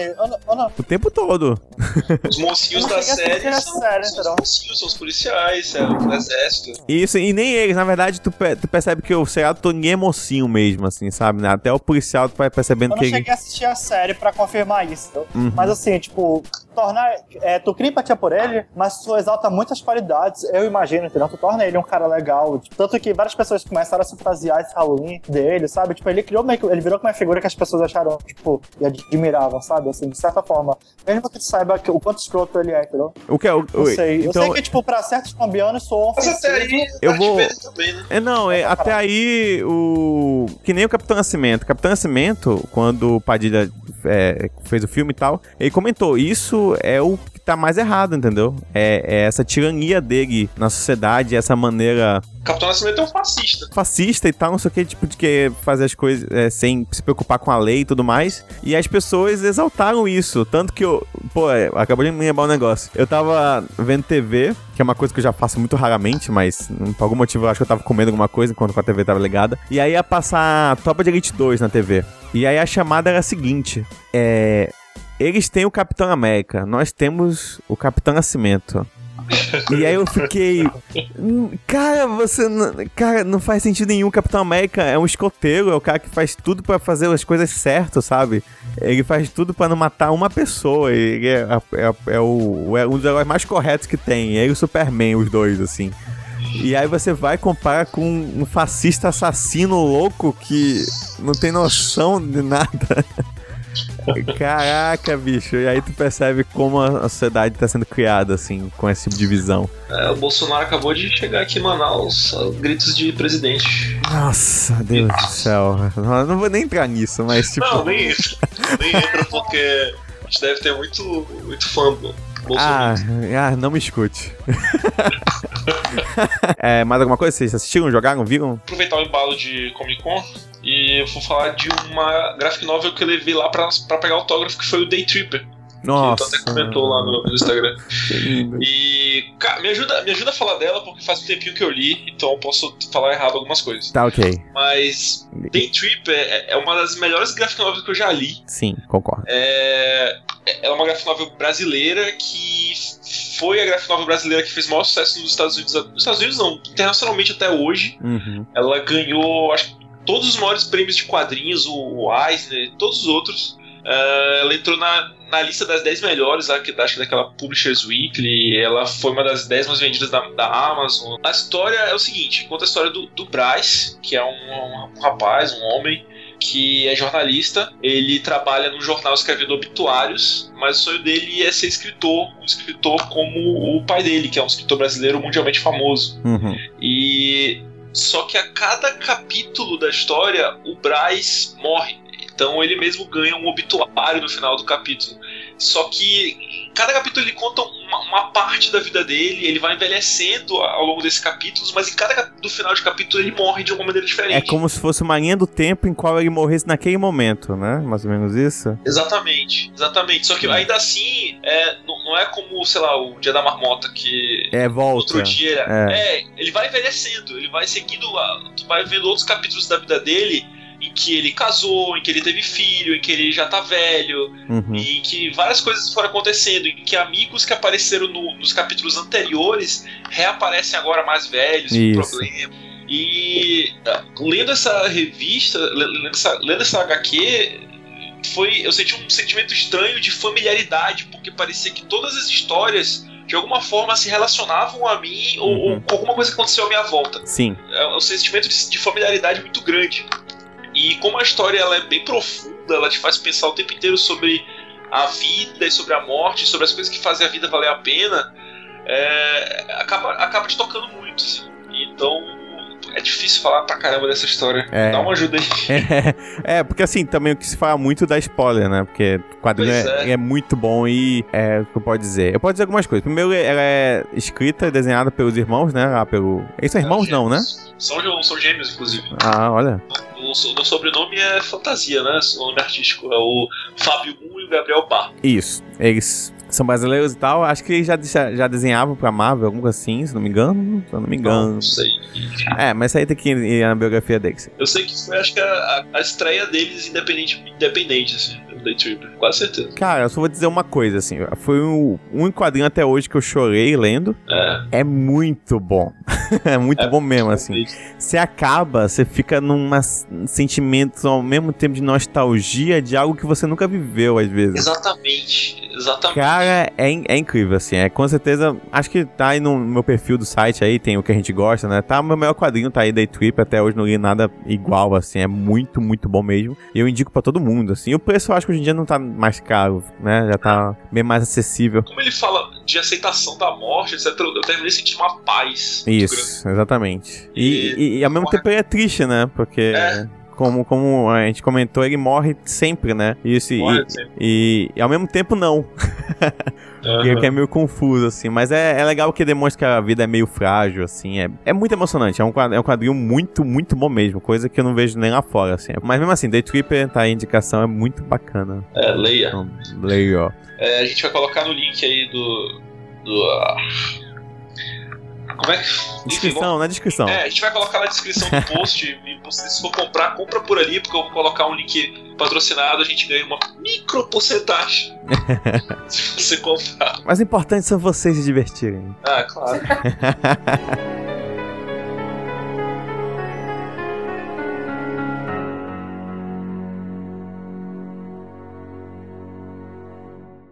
o tempo todo. Os mocinhos da série são, série, são os mocinhos, são os policiais, é o exército. Isso, e nem eles, na verdade, tu, tu percebe que o seriado todo ninguém é mocinho mesmo, assim, sabe? né? Até o policial tu vai percebendo eu que não ele. cheguei a assistir a série pra confirmar isso? Uhum. Mas assim, tipo, tornar. É, tu cria empatia por ele, mas tu exalta muitas qualidades, eu imagino, entendeu? Tu torna ele um cara legal. tipo, tanto que várias pessoas começaram a se fantasiar esse Halloween dele, sabe? Tipo, ele criou meio que. Ele virou como uma figura que as pessoas acharam, tipo, e admiravam, sabe? Assim, de certa forma. Mesmo que tu saiba que, o quanto escroto ele é, entendeu? O que é o. O- sei. Eu então, sei que, tipo, pra certos colombianos soou Mas até ofensivo. aí, Eu vou- também, né? É, não, é, até aí o. Que nem o Capitão Nascimento. O Capitão Nascimento, quando o Padilha é, fez o filme e tal, ele comentou: isso é o que tá mais errado, entendeu? É, é essa tirania dele na sociedade, essa maneira Capitão Nascimento é um fascista. fascista e tal, não sei o que, tipo, de querer fazer as coisas é, sem se preocupar com a lei e tudo mais. E as pessoas exaltaram isso. Tanto que eu. Pô, é, acabou de me lembrar um negócio. Eu tava vendo TV, que é uma coisa que eu já faço muito raramente, mas hum, por algum motivo eu acho que eu tava comendo alguma coisa enquanto a TV tava ligada. E aí ia passar Tropa de Elite 2 na TV. E aí a chamada era a seguinte: é. Eles têm o Capitão América, nós temos o Capitão Nascimento. E aí eu fiquei. "Hum, Cara, você. Cara, não faz sentido nenhum. Capitão América é um escoteiro, é o cara que faz tudo pra fazer as coisas certas, sabe? Ele faz tudo pra não matar uma pessoa. Ele é, é- é o, é um dos heróis mais corretos que tem. E o Superman, os dois, assim. E aí você vai comparar com um fascista assassino louco que não tem noção de nada. Caraca, bicho. E aí tu percebe como a sociedade tá sendo criada, assim, com essa tipo de visão. É, o Bolsonaro acabou de chegar aqui em Manaus, gritos de presidente. Nossa, Deus do céu. Eu Não vou nem entrar nisso, mas tipo. Não, nem entra. Nem entra porque a gente deve ter muito, muito fã do Ah, ah, não me escute. é, mais alguma coisa? Vocês assistiram, jogaram, viram? aproveitar o embalo de Comic Con e eu vou falar de uma graphic novel que eu levei lá pra, pra pegar autógrafo, que foi o Day Tripper. Nossa. Que tu até comentou lá no, no Instagram. E, cara, me ajuda, me ajuda a falar dela, porque faz um tempinho que eu li, então eu posso falar errado algumas coisas. Tá, ok. Mas Day Tripper é, é uma das melhores graphic novels que eu já li. Sim, concordo. É, ela é uma graphic novel brasileira que foi a graphic novel brasileira que fez maior sucesso nos Estados Unidos. Nos Estados Unidos não, internacionalmente até hoje. Uhum. Ela ganhou, acho que todos os maiores prêmios de quadrinhos, o Eisner, todos os outros. Ah, ela entrou na, na lista das 10 melhores, acho que daquela Publishers Weekly. Ela foi uma das 10 mais vendidas da, da Amazon. A história é o seguinte: conta a história do, do que é um, um- um rapaz, um homem, que é jornalista. Ele trabalha num jornal escrevendo obituários, mas o sonho dele é ser escritor, um escritor como o pai dele, que é um escritor brasileiro mundialmente famoso. Uhum. E só que a cada capítulo da história, o Braz morre. Então ele mesmo ganha um obituário no final do capítulo. Só que cada capítulo ele conta uma uma, parte da vida dele, ele vai envelhecendo ao longo desses capítulos, mas em cada do final de capítulo ele morre de uma maneira diferente. É como se fosse uma linha do tempo em qual ele morresse naquele momento, né? Mais ou menos isso. Exatamente, exatamente. Só que ainda assim, é, não, não é como, sei lá, o Dia da Marmota, que É, volta. outro dia. É. É. ele vai envelhecendo, ele vai seguindo. A, tu vai vendo outros capítulos da vida dele que ele casou, em que ele teve filho, em que ele já tá velho, Uhum. e em que várias coisas foram acontecendo, em que amigos que apareceram no- nos capítulos anteriores reaparecem agora mais velhos, com problema. E ah, lendo essa revista, le- lendo essa, lendo essa HQ, foi, eu senti um sentimento estranho de familiaridade, porque parecia que todas as histórias de alguma forma se relacionavam a mim ou, Uhum. ou com alguma coisa que aconteceu à minha volta. Sim. É um sentimento de, de familiaridade muito grande. E como a história ela é bem profunda, ela te faz pensar o tempo inteiro sobre a vida e sobre a morte, sobre as coisas que fazem a vida valer a pena, é, acaba, acaba te tocando muito. assim. Então é difícil falar pra caramba dessa história. É. Dá uma ajuda aí. É, porque assim, também o que se fala muito da spoiler, né? Porque o quadrinho é, é. é muito bom e é o que eu posso dizer. Eu posso dizer algumas coisas. Primeiro, ela é escrita e desenhada pelos irmãos, né? Lá pelo. Eles são irmãos, não, né? São, são gêmeos, inclusive. Ah, olha. O, o sobrenome é fantasia, né? O nome artístico é o Fábio 1 e o Gabriel Bar. Isso. Eles são brasileiros e tal. Acho que eles já, já, desenhavam pra Marvel, alguma coisa assim, se não me engano. Se eu não me engano. Não sei. É, mas isso aí tem que ir na biografia deles. Eu sei que foi, acho que, a, a- a estreia deles independente, independente assim, Day Tripper. Quase certeza. Cara, eu só vou dizer uma coisa, assim. Foi o único quadrinho até hoje que eu chorei lendo. É. É muito bom. é muito É bom mesmo, assim. Você acaba, você fica num sentimento ao mesmo tempo de nostalgia de algo que você nunca viveu, às vezes. Exatamente. Exatamente. Cara, é, é incrível, assim. É com certeza. Acho que tá aí no meu perfil do site aí, tem o que a gente gosta, né? Tá, o meu maior quadrinho tá aí, Day Trip. Até hoje não li nada igual, assim. É muito, muito bom mesmo. E eu indico pra todo mundo, assim. O preço eu acho que hoje em dia não tá mais caro, né? Já tá bem mais acessível. Como ele fala de aceitação da morte, etc., eu terminei sentindo uma paz. Isso, exatamente. E, E- e- e ao mesmo morre- tempo ele é triste, né? Porque. É. Como, como a gente comentou, ele morre sempre, né? Isso, e- Morre sempre. e, e ao mesmo tempo não. Aham. Que é meio confuso, assim. Mas é, é legal que demonstra que a vida é meio frágil, assim. É, é muito emocionante. É um, quadrinho, é um quadrinho muito, muito bom mesmo. Coisa que eu não vejo nem lá fora, assim. Mas mesmo assim, Day Tripper, tá a indicação, é muito bacana. É, leia. Então, leia, ó. É, a gente vai colocar no link aí do. do ah, como é que. Descrição, na descrição. É, a gente vai colocar na descrição do post. e se for comprar, compra por ali, porque eu vou colocar um link patrocinado, a gente ganha uma micro porcentagem. se você comprar. Mas o importante são vocês se divertirem. Ah, claro.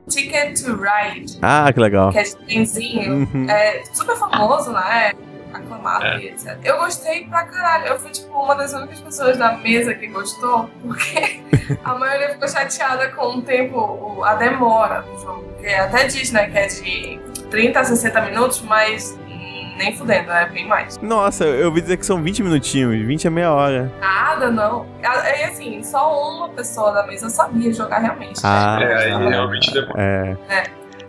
Ticket to Ride, Ah, que legal. que é de trenzinho, Uhum. é super famoso, né? É. e etc. Eu gostei pra caralho. Eu fui, tipo, uma das únicas pessoas da mesa que gostou, porque a maioria ficou chateada com o tempo, a demora do jogo. Porque até diz, né, que é de 30 a 60 minutos, mas nem fudendo, é bem mais. Nossa, eu ouvi dizer que são 20 minutinhos. 20 é meia hora. Nada, não. E assim, só uma pessoa da mesa sabia jogar realmente. Ah. né? É, aí realmente demora. É.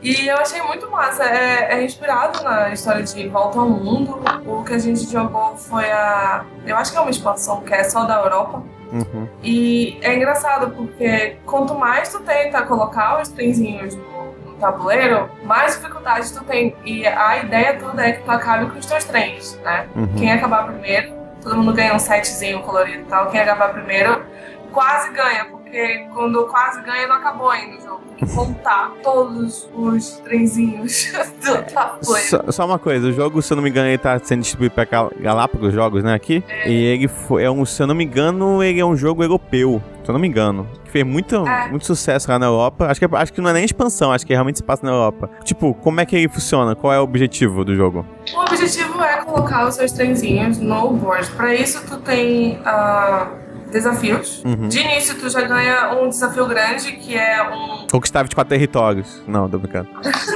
E eu achei muito massa. É, é inspirado na história de Volta ao Mundo. O que a gente jogou foi a. Eu acho que é uma expansão que é só da Europa. Uhum. E é engraçado porque quanto mais tu tenta colocar os trenzinhos no, no tabuleiro, mais dificuldade tu tem. E a ideia toda é que tu acabe com os teus trens, né? Uhum. Quem acabar primeiro, todo mundo ganha um setzinho colorido e tal. Quem acabar primeiro quase ganha, porque quando quase ganha não acabou ainda o jogo. Tem que contar todos os trenzinhos do tabuleiro. Só, só uma coisa, o jogo, se eu não me engano, ele tá sendo distribuído pra Gal- Galápagos Jogos, né, aqui. E ele foi, é um, se eu não me engano, ele é um jogo europeu, se eu não me engano. Que fez muito, É. muito sucesso lá na Europa. Acho que, é- acho que não é nem expansão, acho que realmente se passa na Europa. Tipo, como é que ele funciona? Qual é o objetivo do jogo? O objetivo é colocar os seus trenzinhos no board. Pra isso, tu tem ah, desafios. Uhum. De início, tu já ganha um desafio grande, que é um. Conquistar 24 territórios. Não, tô brincando.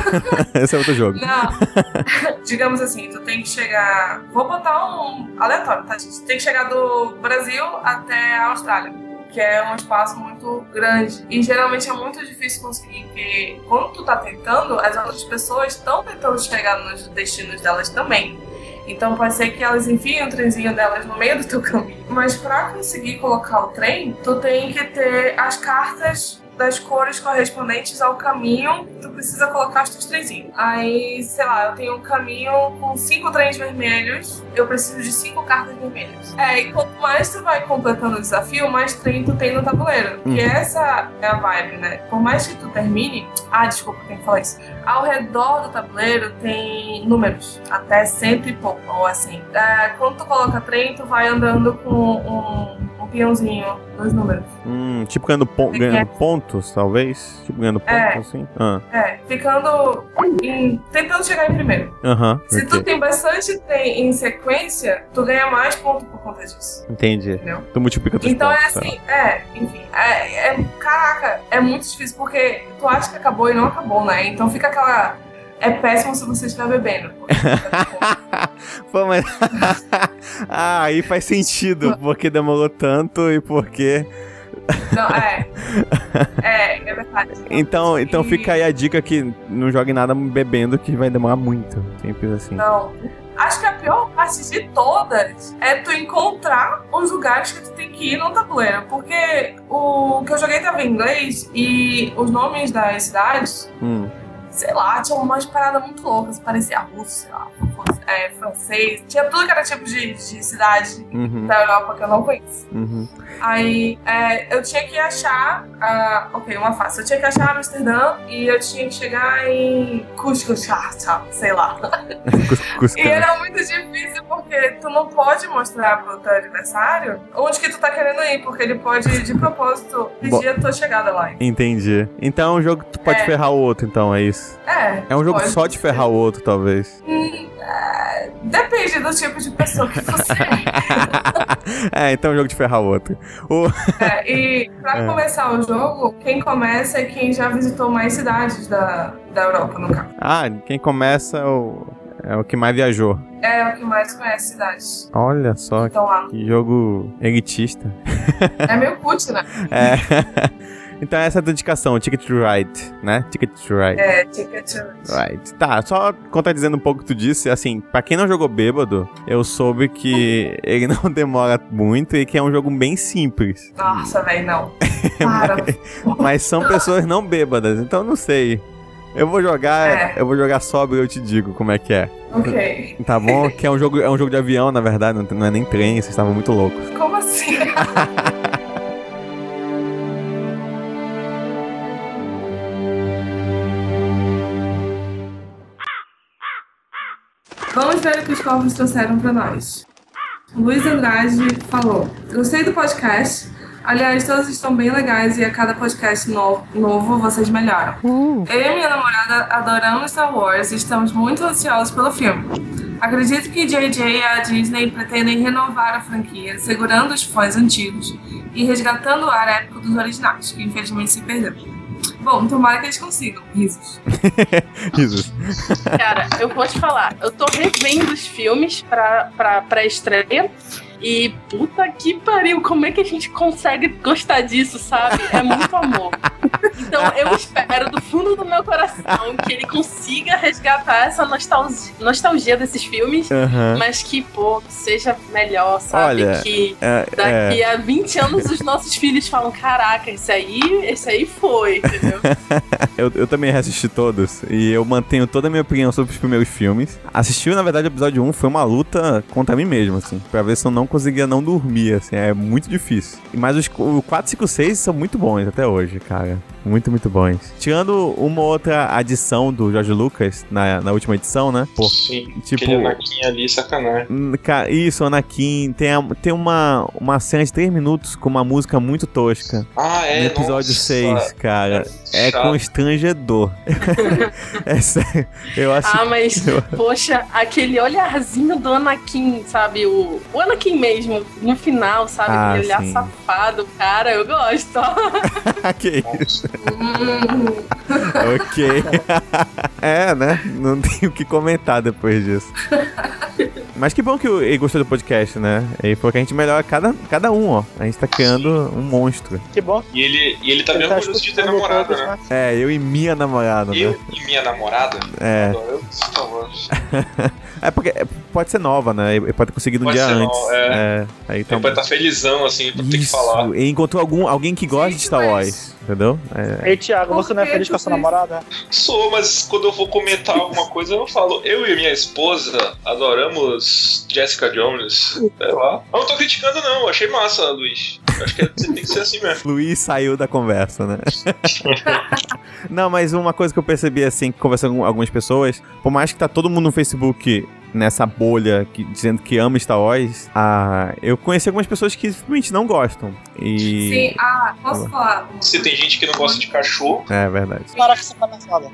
Esse é outro jogo. Não. Digamos assim, tu tem que chegar. Vou botar um aleatório, tá? Tu tem que chegar do Brasil até a Austrália. que é um espaço muito grande. E geralmente é muito difícil conseguir, porque quando tu tá tentando, as outras pessoas estão tentando chegar nos destinos delas também. Então pode ser que elas enfiem o trenzinho delas no meio do teu caminho. Mas para conseguir colocar o trem, tu tem que ter as cartas das cores correspondentes ao caminho, tu precisa colocar os teus trenzinhos. Aí, sei lá, eu tenho um caminho com cinco trens vermelhos, eu preciso de cinco cartas vermelhas. É, e quanto mais tu vai completando o desafio, mais trem tu tem no tabuleiro. Hum. E essa é a vibe, né? Por mais que tu termine. Ah, desculpa, tem que falar isso. Ao redor do tabuleiro tem números, até cento e pouco, ou assim. É, quando tu coloca trem, tu vai andando com um, um peãozinho nos números. Hum, tipo ganhando, pon- ganhando quer- pontos, talvez? Tipo ganhando pontos, É. assim? Ah, É, ficando em, tentando chegar em primeiro. Aham, Se tu ok. tem bastante trem em sequência, tu ganha mais ponto por conta disso. Entendi. Entendeu? Tu multiplica teus Então é pontos. tá. assim, é, enfim, é, é- caraca, é muito difícil porque tu acha que acabou e não acabou, né? Então fica aquela. É péssimo se você estiver bebendo. Pô, mas. ah, aí faz sentido, porque demorou tanto e porque. Não, é. É, é verdade. Então, então fica aí a dica que não jogue nada bebendo, que vai demorar muito. Simples assim. Não. Acho que a pior parte de todas é tu encontrar os lugares que tu tem que ir no tabuleiro. Porque o que eu joguei tava em inglês e os nomes das cidades, Hum. Sei lá, tinha umas paradas muito loucas. Parecia russo, sei lá, é, francês. Tinha tudo que era tipo de, de cidade Uhum. da Europa que eu não conheço. Uhum. Aí é, eu tinha que achar. ah, ok, uma fácil. Eu tinha que achar Amsterdã e eu tinha que chegar em Cusco-Chata, sei lá. E Cuscando. era muito difícil porque tu não pode mostrar pro teu adversário onde que tu tá querendo ir, porque ele pode, de propósito, pedir a tua chegada lá. Entendi. Então é um jogo que tu pode É. ferrar o outro, então, é isso. É. É um jogo só de ferrar o outro, talvez. Hum, depende do tipo de pessoa que você é. é, então é um jogo de ferrar o outro. O... É, e pra É. começar o jogo, quem começa é quem já visitou mais cidades da, da Europa, no caso. Ah, quem começa é o... é o que mais viajou. É o que mais conhece cidades. Olha só, Então lá. que jogo elitista. É meio put, né? É. então essa é a dedicação, Ticket to Ride, né? Ticket to Ride. É, ticket to Right. Tá, só contradizendo um pouco o que tu disse, assim, pra quem não jogou bêbado, eu soube que ele não demora muito e que é um jogo bem simples. Nossa, velho, não. Para. Mas são pessoas não bêbadas, então não sei. Eu vou jogar, É. eu vou jogar sóbrio e eu te digo como é que é. ok. Tá bom? que é um jogo, é um jogo de avião, na verdade, não, não é nem trem, vocês estavam muito loucos. Como assim? Vamos ver o que os povos trouxeram para nós. Luiz Andrade falou: Gostei do podcast. Aliás, todos estão bem legais e a cada podcast no- novo vocês melhoram. Eu e minha namorada adoramos Star Wars e estamos muito ansiosos pelo filme. Acredito que JJ e a Disney pretendem renovar a franquia, segurando os fãs antigos e resgatando o ar épico dos originais, que infelizmente se perdeu. Bom, tomara que eles consigam. Risos. Risos. Cara, eu vou te falar, eu tô revendo os filmes pra, pra, pra estreia. E puta que pariu, como é que a gente consegue gostar disso, sabe? É muito amor. Então eu espero do fundo do meu coração que ele consiga resgatar essa nostalgia, nostalgia desses filmes, Aham. mas que, pô, seja melhor, sabe? Olha, que É, daqui é, a 20 anos os nossos filhos falam: caraca, esse aí, esse aí foi, entendeu? eu, eu também reassisti todos e eu mantenho toda a minha opinião sobre os primeiros filmes. Assistir, na verdade, o episódio 1 foi uma luta contra mim mesmo, assim, pra ver se eu não conseguia não dormir, assim, é muito difícil. Mas os o 4, 5, 6 são muito bons até hoje, cara. Muito, muito bons. Tirando uma outra adição do George Lucas na, na última edição, né? Pô, Sim, tipo- aquele Anakin ali, sacanagem. Hum, Isso, Anakin. Tem, a- tem uma, uma cena de 3 minutos com uma música muito tosca. Ah, é, no episódio nossa. 6, cara. É chato. constrangedor. é sério. Eu acho. Ah, mas, poxa, aquele olharzinho do Anakin, sabe? O, o Anakin mesmo, no final, sabe? Ah, aquele olhar safado, cara, eu gosto. que isso. Hum, ok. é, né? Não tenho o que comentar depois disso. Mas que bom que o- ele gostou do podcast, né? Ele falou que a gente melhora cada, cada um, ó. A gente tá criando um monstro. Que bom E ele, e ele tá bem ele tá orgulhoso de ter namorada, todos, né? É, eu e minha namorada, né? Eu e minha namorada É. adoramos Star Wars. É porque é, pode ser nova, né? Ele pode ter conseguido um Pode dia ser antes. nova, é. Aí Ele então. pode estar felizão, assim, pra ter que Isso, falar. ele encontrou algum, alguém que gosta de Gente, Star mas- Wars, entendeu? É, Ei, Thiago, você não é feliz com a sua namorada? Sou, mas quando eu vou comentar alguma coisa, eu falo. Eu e minha esposa adoramos Jessica Jones. Sei lá. Eu não tô criticando, não. Eu achei massa, Luiz. Acho que é- tem que ser assim mesmo. Luiz saiu da conversa, né? Não, mas uma coisa que eu percebi, assim, conversando com algumas pessoas, por mais que tá todo mundo no Facebook nessa bolha que- dizendo que ama Star Wars, ah, eu conheci algumas pessoas que simplesmente não gostam. E. Sim, ah, posso falar? Se tem gente que não gosta de cachorro, É verdade. Para com essa palhaçada.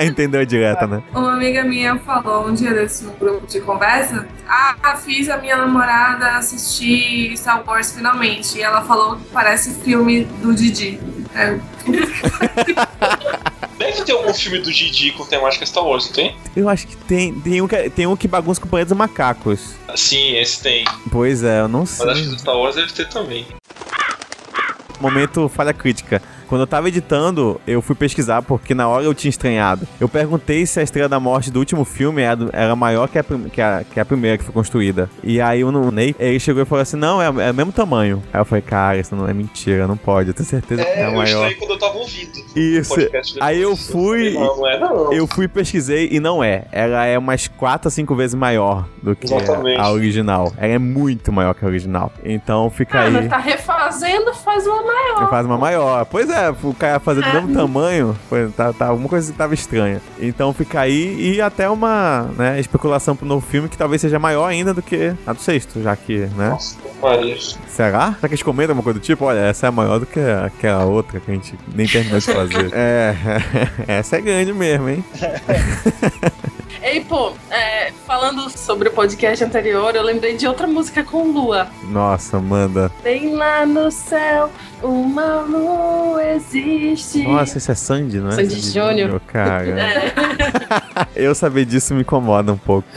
Entendeu a direta, né? Uma amiga minha falou um dia desse no grupo de conversa: Ah, fiz a minha namorada assistir Star Wars finalmente. E ela falou que parece filme do Didi. É, deve ter algum filme do Didi com temática Star Wars, não tem? Eu acho que tem, tem, um, que, tem um que bagunça com o planeta dos macacos. Sim, esse tem. Pois é, eu não Mas acho que sei. do Star Wars deve ter também. Momento falha crítica. Quando eu tava editando, eu fui pesquisar, porque na hora eu tinha estranhado. Eu perguntei se a Estrela da Morte do último filme era, maior que a, que, a, que a primeira que foi construída. E aí o Ney, ele chegou e falou assim, não, é, é o mesmo tamanho. Aí eu falei, cara, isso não é mentira, não pode, eu tenho certeza que é, É, eu maior. estranhei quando eu tava ouvindo. Isso. Aí eu fui- Não, não é não. Eu fui e pesquisei e não é. Ela é umas 4 a 5 vezes maior do que a, Exatamente. a original. Ela é muito maior que a original. Então fica Ah, aí. mas tá refazendo, faz uma maior. Faz uma maior. Pois é, o cara fazer do mesmo tamanho, foi, tá, tá, alguma coisa que tava estranha. Então fica aí e até uma né, especulação pro novo filme que talvez seja maior ainda do que a do sexto, já que, né? Nossa, Maria. Será? Será que eles comentam alguma coisa do tipo? Olha, essa é maior do que aquela outra que a gente nem terminou de fazer. é, essa é grande mesmo, hein? Ei, pô, é, falando sobre o podcast anterior, eu lembrei de outra música com lua. Nossa, manda. Bem lá no céu, uma lua existe. Nossa, isso é Sandy, não é? Sandy Júnior. Cara, É. eu saber disso me incomoda um pouco.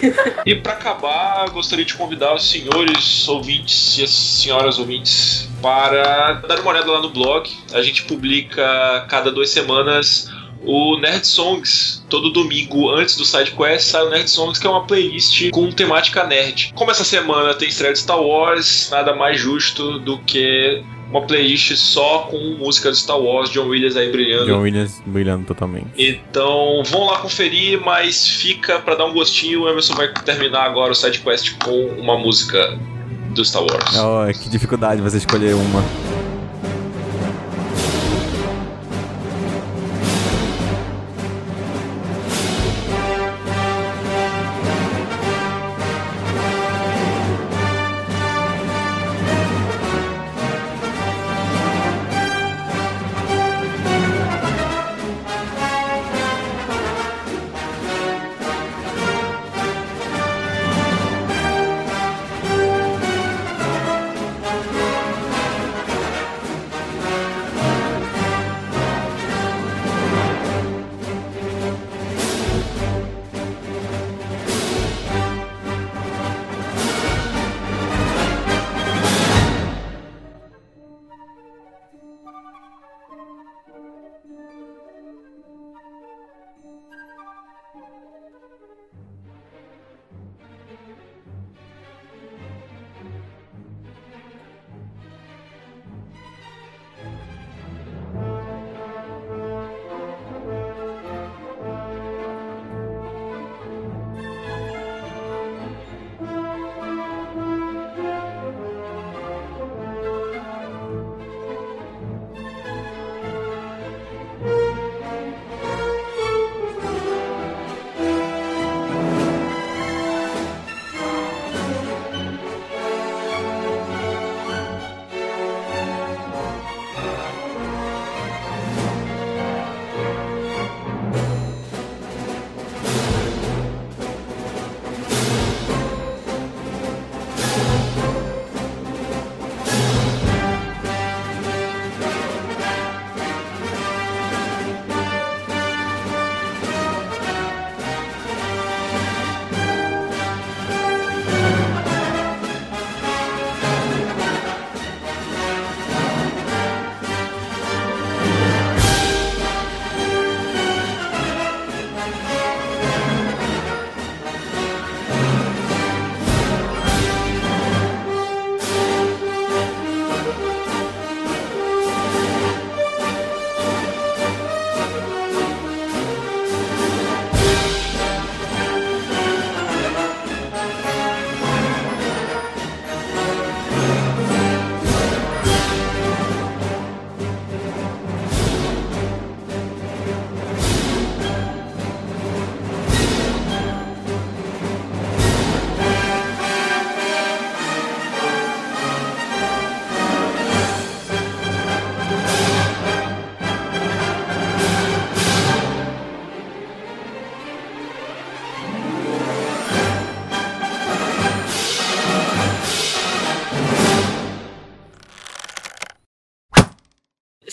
E pra acabar, gostaria de convidar os senhores ouvintes e as senhoras ouvintes para dar uma olhada lá no blog. A gente publica cada duas semanas o Nerd Songs. Todo domingo, antes do SideQuest, sai o Nerd Songs, que é uma playlist com temática nerd. Como essa semana tem estreia de Star Wars, nada mais justo do que uma playlist só com música de Star Wars, John Williams aí brilhando. John Williams brilhando totalmente. Então vão lá conferir, mas fica pra dar um gostinho. O Emerson vai terminar agora o SideQuest com uma música do Star Wars. Oh, que dificuldade você escolher uma.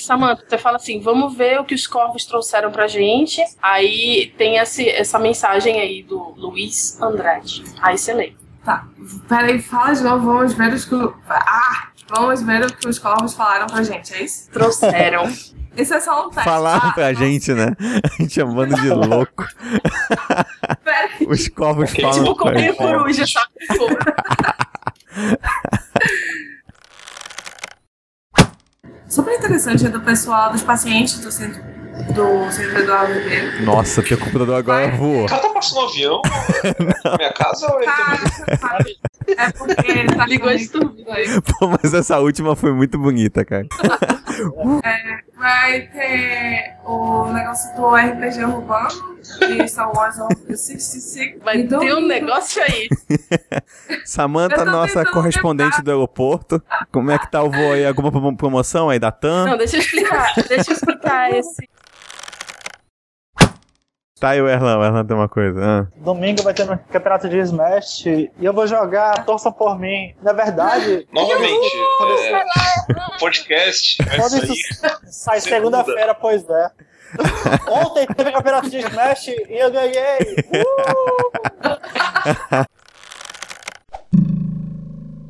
Samantha, você fala assim: vamos ver o que os corvos trouxeram pra gente. Aí tem esse, essa mensagem aí do Luiz Andrade. Aí você lê. Tá. Peraí, fala de novo, vamos ver os que. Ah! Vamos ver o que os corvos falaram pra gente, é isso? Trouxeram. Isso é só um teste. Falaram Ah, pra não. gente, né? A gente chamando de louco. Peraí. Os corvos Ok, falam tipo, gente. coruja, sabe? Super interessante é do pessoal, dos pacientes do centro, do centro Eduardo Ribeiro. Nossa, teu computador agora voou. O cara tá passando um avião na minha casa ou ele? Cara, é porque ele tá Ligou esse tudo aí. Pô, mas essa última foi muito bonita, cara. Vai ter o negócio do RPG urbano e Star Wars of the 66. Vai ter um negócio aí. Samanta, nossa correspondente do aeroporto. Como é que tá o voo aí? Alguma prom- promoção aí da TAM? Não, deixa eu explicar. Deixa eu explicar esse. Tá aí o Erlan, o Erlan tem uma coisa. ah. Domingo vai ter um campeonato de Smash e eu vou jogar, torçam por mim. Na verdade, Novamente, é, podcast quando sair. isso sai segunda-feira, pois é. Ontem teve campeonato de Smash e eu ganhei. Uh!